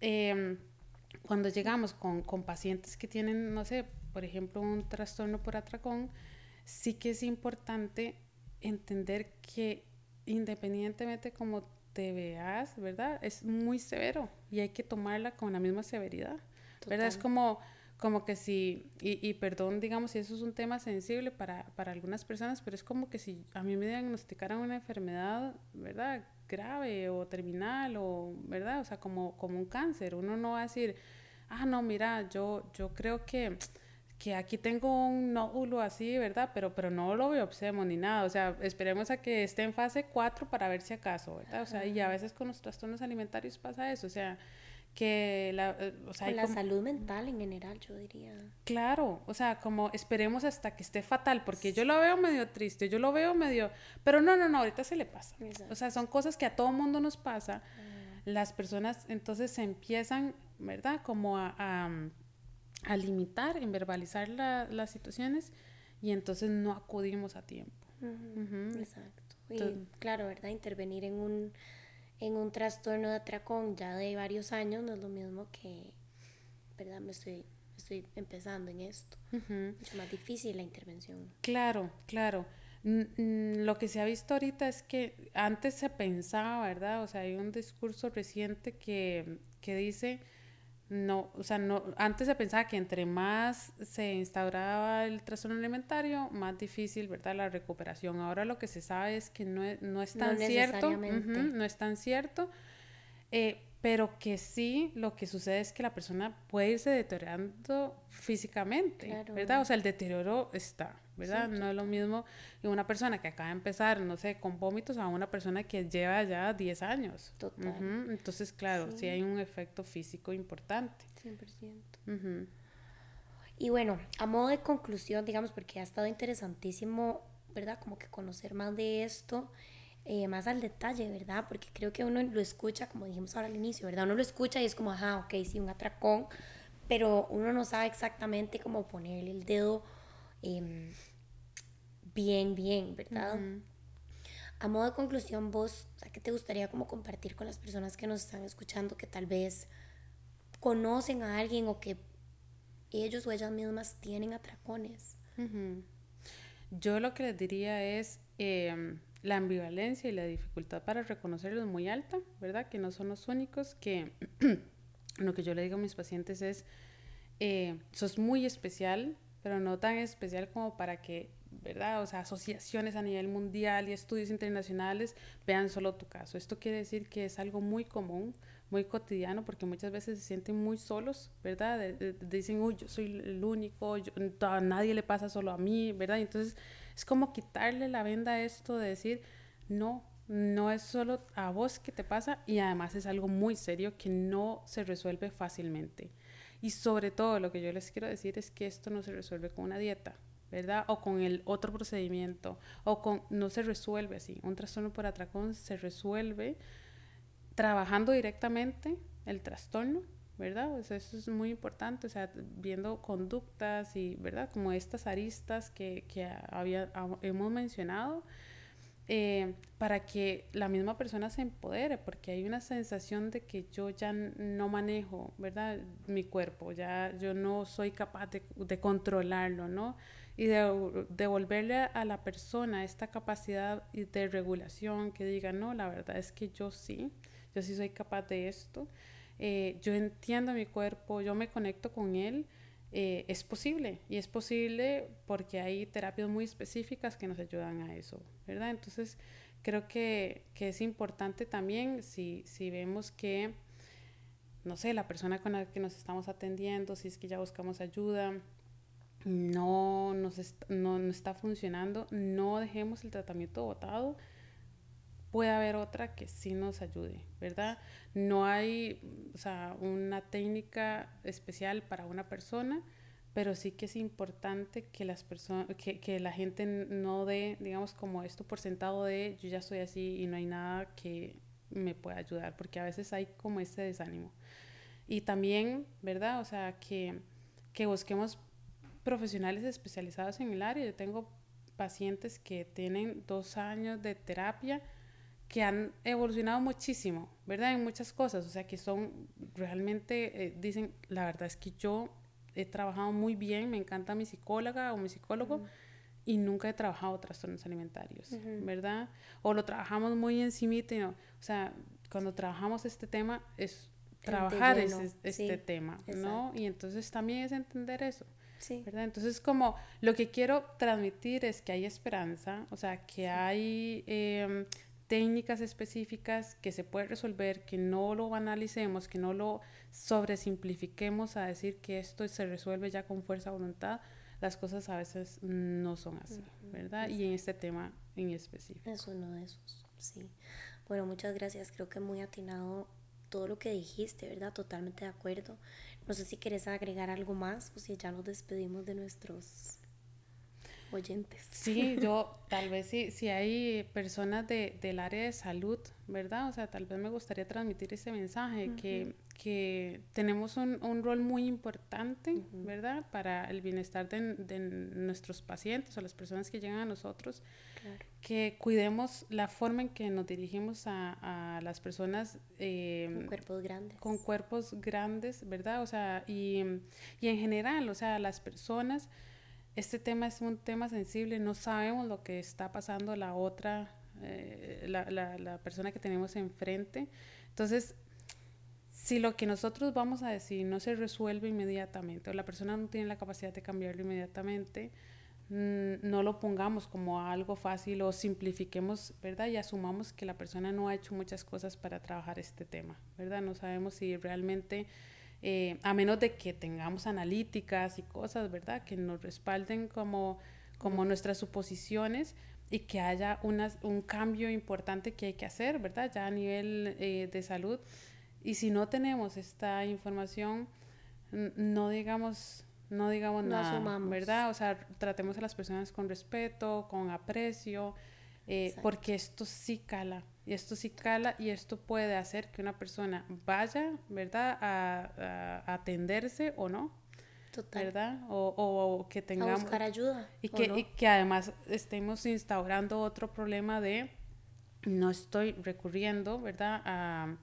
em, cuando llegamos con, con, pacientes que tienen, no sé, por ejemplo, un trastorno por atracón, sí que es importante entender que independientemente como te veas, ¿verdad? Es muy severo y hay que tomarla con la misma severidad, ¿verdad? Es como, como que si, y, y, perdón, digamos, si eso es un tema sensible para, para algunas personas, pero es como que si a mí me diagnosticaran una enfermedad, ¿verdad? Grave o terminal o, ¿verdad? O sea, como, como un cáncer. Uno no va a decir, ah, no, mira, yo, yo creo que, que aquí tengo un nódulo así, ¿verdad? Pero, pero no lo biopsemos ni nada. O sea, esperemos a que esté en fase 4 para ver si acaso, ¿verdad? O sea, y a veces con los trastornos alimentarios pasa eso. O sea, que la, eh, o sea, con la salud mental en general, yo diría. Claro, o sea, como esperemos hasta que esté fatal, porque yo lo veo medio triste, yo lo veo medio, pero no, no, no, ahorita se le pasa. O sea, son cosas que a todo mundo nos pasa. Las personas entonces se empiezan, ¿verdad? Como a, a, limitar, en verbalizar las situaciones y entonces no acudimos a tiempo. Exacto. Y claro, ¿verdad? Intervenir en un en un trastorno de atracón ya de varios años no es lo mismo que, ¿verdad? Me estoy, estoy empezando en esto. Es más difícil la intervención. Claro, claro. Lo que se ha visto ahorita es que antes se pensaba, ¿verdad? O sea, hay un discurso reciente que, que dice no, o sea, no, antes se pensaba que entre más se instauraba el trastorno alimentario, más difícil, ¿verdad? La recuperación. Ahora lo que se sabe es que no es, no es tan cierto, no es tan cierto, eh, pero que sí lo que sucede es que la persona puede irse deteriorando físicamente, ¿verdad? O sea, el deterioro está, ¿verdad? no es lo mismo una persona que acaba de empezar, no sé, con vómitos a una persona que lleva ya 10 años. Total. Entonces, claro, sí. hay un efecto físico importante. 100%. Y bueno, a modo de conclusión, digamos, porque ha estado interesantísimo, ¿verdad? Como que conocer más de esto, eh, más al detalle, ¿verdad? Porque creo que uno lo escucha, como dijimos ahora al inicio, ¿verdad? Uno lo escucha y es como, ajá, ok, sí, un atracón, pero uno no sabe exactamente cómo ponerle el dedo Em, bien, bien, ¿verdad? A modo de conclusión, vos, ¿qué te gustaría como compartir con las personas que nos están escuchando que tal vez conocen a alguien o que ellos o ellas mismas tienen atracones? Yo lo que les diría es em, la ambivalencia y la dificultad para reconocerlos muy alta, ¿verdad? Que no son los únicos, que lo que yo le digo a mis pacientes es, eh, sos muy especial, pero no tan especial como para que, ¿verdad? O sea, asociaciones a nivel mundial y estudios internacionales vean solo tu caso. Esto quiere decir que es algo muy común, muy cotidiano, porque muchas veces se sienten muy solos, ¿verdad? dicen, uy, yo soy el único, a nadie le pasa solo a mí, ¿verdad? entonces es como quitarle la venda a esto de decir, no, no es solo a vos que te pasa y además es algo muy serio que no se resuelve fácilmente. Y sobre todo lo que yo les quiero decir es que esto no se resuelve con una dieta, ¿verdad? O con el otro procedimiento, o con, no se resuelve así. Un trastorno por atracón se resuelve trabajando directamente el trastorno, ¿verdad? O sea, eso es muy importante, o sea, viendo conductas y, ¿verdad? Como estas aristas que, que había, hemos mencionado eh, para que la misma persona se empodere, porque hay una sensación de que yo ya no manejo, ¿verdad? Mi cuerpo, ya yo no soy capaz de, controlarlo, ¿no? Y de devolverle a la persona esta capacidad de regulación que diga, no, la verdad es que yo sí, yo sí soy capaz de esto, eh, yo entiendo mi cuerpo, yo me conecto con él eh, es posible y es posible porque hay terapias muy específicas que nos ayudan a eso, ¿verdad? Entonces creo que, que es importante también si, si vemos que, no sé, la persona con la que nos estamos atendiendo, si es que ya buscamos ayuda, no, nos no, no está funcionando, no dejemos el tratamiento botado puede haber otra que sí nos ayude, ¿verdad? No hay, o sea, una técnica especial para una persona, pero sí que es importante que las personas, que, que, la gente no dé, digamos, como esto por sentado de yo ya soy así y no hay nada que me pueda ayudar, porque a veces hay como ese desánimo. Y también, ¿verdad? O sea, que, que busquemos profesionales especializados en el área. Yo tengo pacientes que tienen dos años de terapia que han evolucionado muchísimo, ¿verdad? En muchas cosas, o sea, que son realmente, eh, dicen, la verdad es que yo he trabajado muy bien, me encanta mi psicóloga o mi psicólogo y nunca he trabajado trastornos alimentarios, ¿verdad? O lo trabajamos muy encimita, y no, o sea, cuando trabajamos este tema es trabajar este tema, ¿no? Y entonces también es entender eso. Sí. ¿verdad? Entonces, como lo que quiero transmitir es que hay esperanza, o sea, que hay em, técnicas específicas que se puede resolver, que no lo analicemos, que no lo sobresimplifiquemos a decir que esto se resuelve ya con fuerza voluntad, las cosas a veces no son así, ¿verdad? Y en este tema en específico. Es uno de esos, sí. Bueno, muchas gracias, creo que muy atinado todo lo que dijiste, ¿verdad? Totalmente de acuerdo. No sé si quieres agregar algo más o si ya nos despedimos de nuestros oyentes. Sí, yo tal vez sí, si hay personas de, del área de salud, ¿verdad? O sea, tal vez me gustaría transmitir ese mensaje, que, que, tenemos un, un, rol muy importante, ¿verdad? Para el bienestar de, de, nuestros pacientes o las personas que llegan a nosotros, que cuidemos la forma en que nos dirigimos a, a las personas. Eh, con cuerpos grandes. Con cuerpos grandes, ¿verdad? O sea, y, y en general, o sea, las personas este tema es un tema sensible, no sabemos lo que está pasando la otra, eh, la, la, la, persona que tenemos enfrente. Entonces, si lo que nosotros vamos a decir no se resuelve inmediatamente o la persona no tiene la capacidad de cambiarlo inmediatamente, mm, no lo pongamos como algo fácil o simplifiquemos, ¿verdad? Y asumamos que la persona no ha hecho muchas cosas para trabajar este tema, ¿verdad? No sabemos si realmente eh, a menos de que tengamos analíticas y cosas, ¿verdad? Que nos respalden como, como nuestras suposiciones y que haya un cambio importante que hay que hacer, ¿verdad? Ya a nivel eh, de salud. Y si no tenemos esta información, no digamos, no digamos nada, ¿verdad? O sea, tratemos a las personas con respeto, con aprecio, eh, porque esto sí cala, y esto sí cala y esto puede hacer que una persona vaya, ¿verdad?, a, atenderse o no. Total. ¿Verdad? O, o, que tengamos... A buscar ayuda. Y que, y que además estemos instaurando otro problema de no estoy recurriendo, ¿verdad?, a,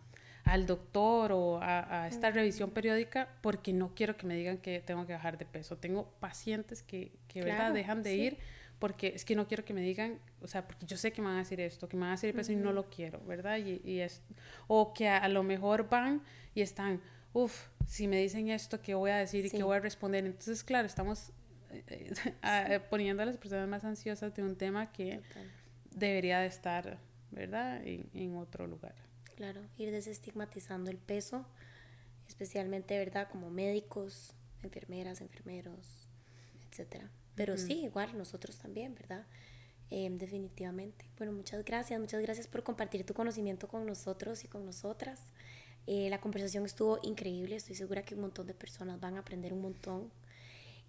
al doctor o a, esta revisión periódica porque no quiero que me digan que tengo que bajar de peso. Tengo pacientes que, que ¿verdad? dejan de ir porque es que no quiero que me digan, o sea, porque yo sé que me van a decir esto, que me van a decir eso y no lo quiero, ¿verdad? Y, y es, o que a, lo mejor van y están, uff, si me dicen esto, ¿qué voy a decir y qué voy a responder? Entonces, claro, estamos eh, eh, poniendo a las personas más ansiosas de un tema que debería de estar, ¿verdad? En, en otro lugar. Claro, ir desestigmatizando el peso, especialmente, ¿verdad? Como médicos, enfermeras, enfermeros, etcétera. Pero sí, igual nosotros también, ¿verdad? Em, definitivamente. Bueno, muchas gracias, muchas gracias por compartir tu conocimiento con nosotros y con nosotras. Eh, la conversación estuvo increíble, estoy segura que un montón de personas van a aprender un montón.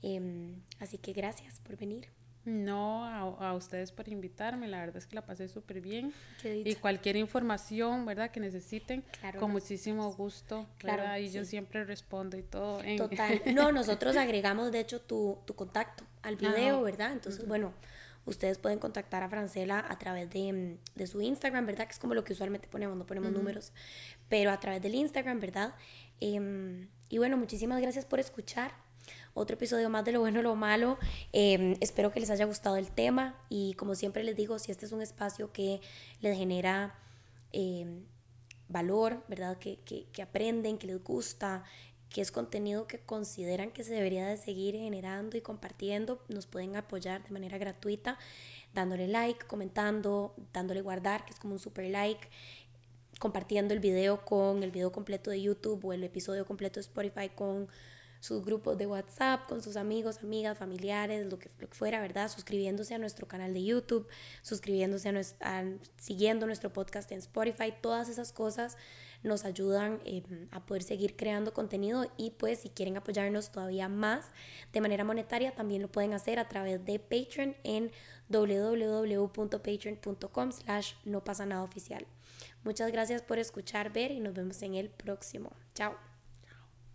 Em, así que gracias por venir. No, a, a, ustedes por invitarme, la verdad es que la pasé súper bien. Y cualquier información, ¿verdad? Que necesiten, con muchísimo gusto, claro, Y yo siempre respondo y todo. Total. No, nosotros agregamos, de hecho, tu, tu contacto al video, ¿verdad? Entonces, bueno, ustedes pueden contactar a Francela a través de, de, su Instagram, ¿verdad? Que es como lo que usualmente ponemos, no ponemos números, pero a través del Instagram, ¿verdad? Eh, y bueno, muchísimas gracias por escuchar otro episodio más de lo bueno, lo malo. Em, espero que les haya gustado el tema y como siempre les digo, si este es un espacio que les genera em, valor, ¿verdad? Que, que, que aprenden, que les gusta, que es contenido que consideran que se debería de seguir generando y compartiendo, nos pueden apoyar de manera gratuita, dándole like, comentando, dándole guardar, que es como un super like, compartiendo el video con el video completo de YouTube o el episodio completo de Spotify con sus grupos de WhatsApp, con sus amigos, amigas, familiares, lo que, fuera, ¿verdad? Suscribiéndose a nuestro canal de YouTube, suscribiéndose a, nuestra, siguiendo nuestro podcast en Spotify, todas esas cosas nos ayudan em, a poder seguir creando contenido y pues si quieren apoyarnos todavía más de manera monetaria también lo pueden hacer a través de Patreon en www.patreon.com slash no pasa nada oficial. Muchas gracias por escuchar, ver y nos vemos en el próximo. Chao.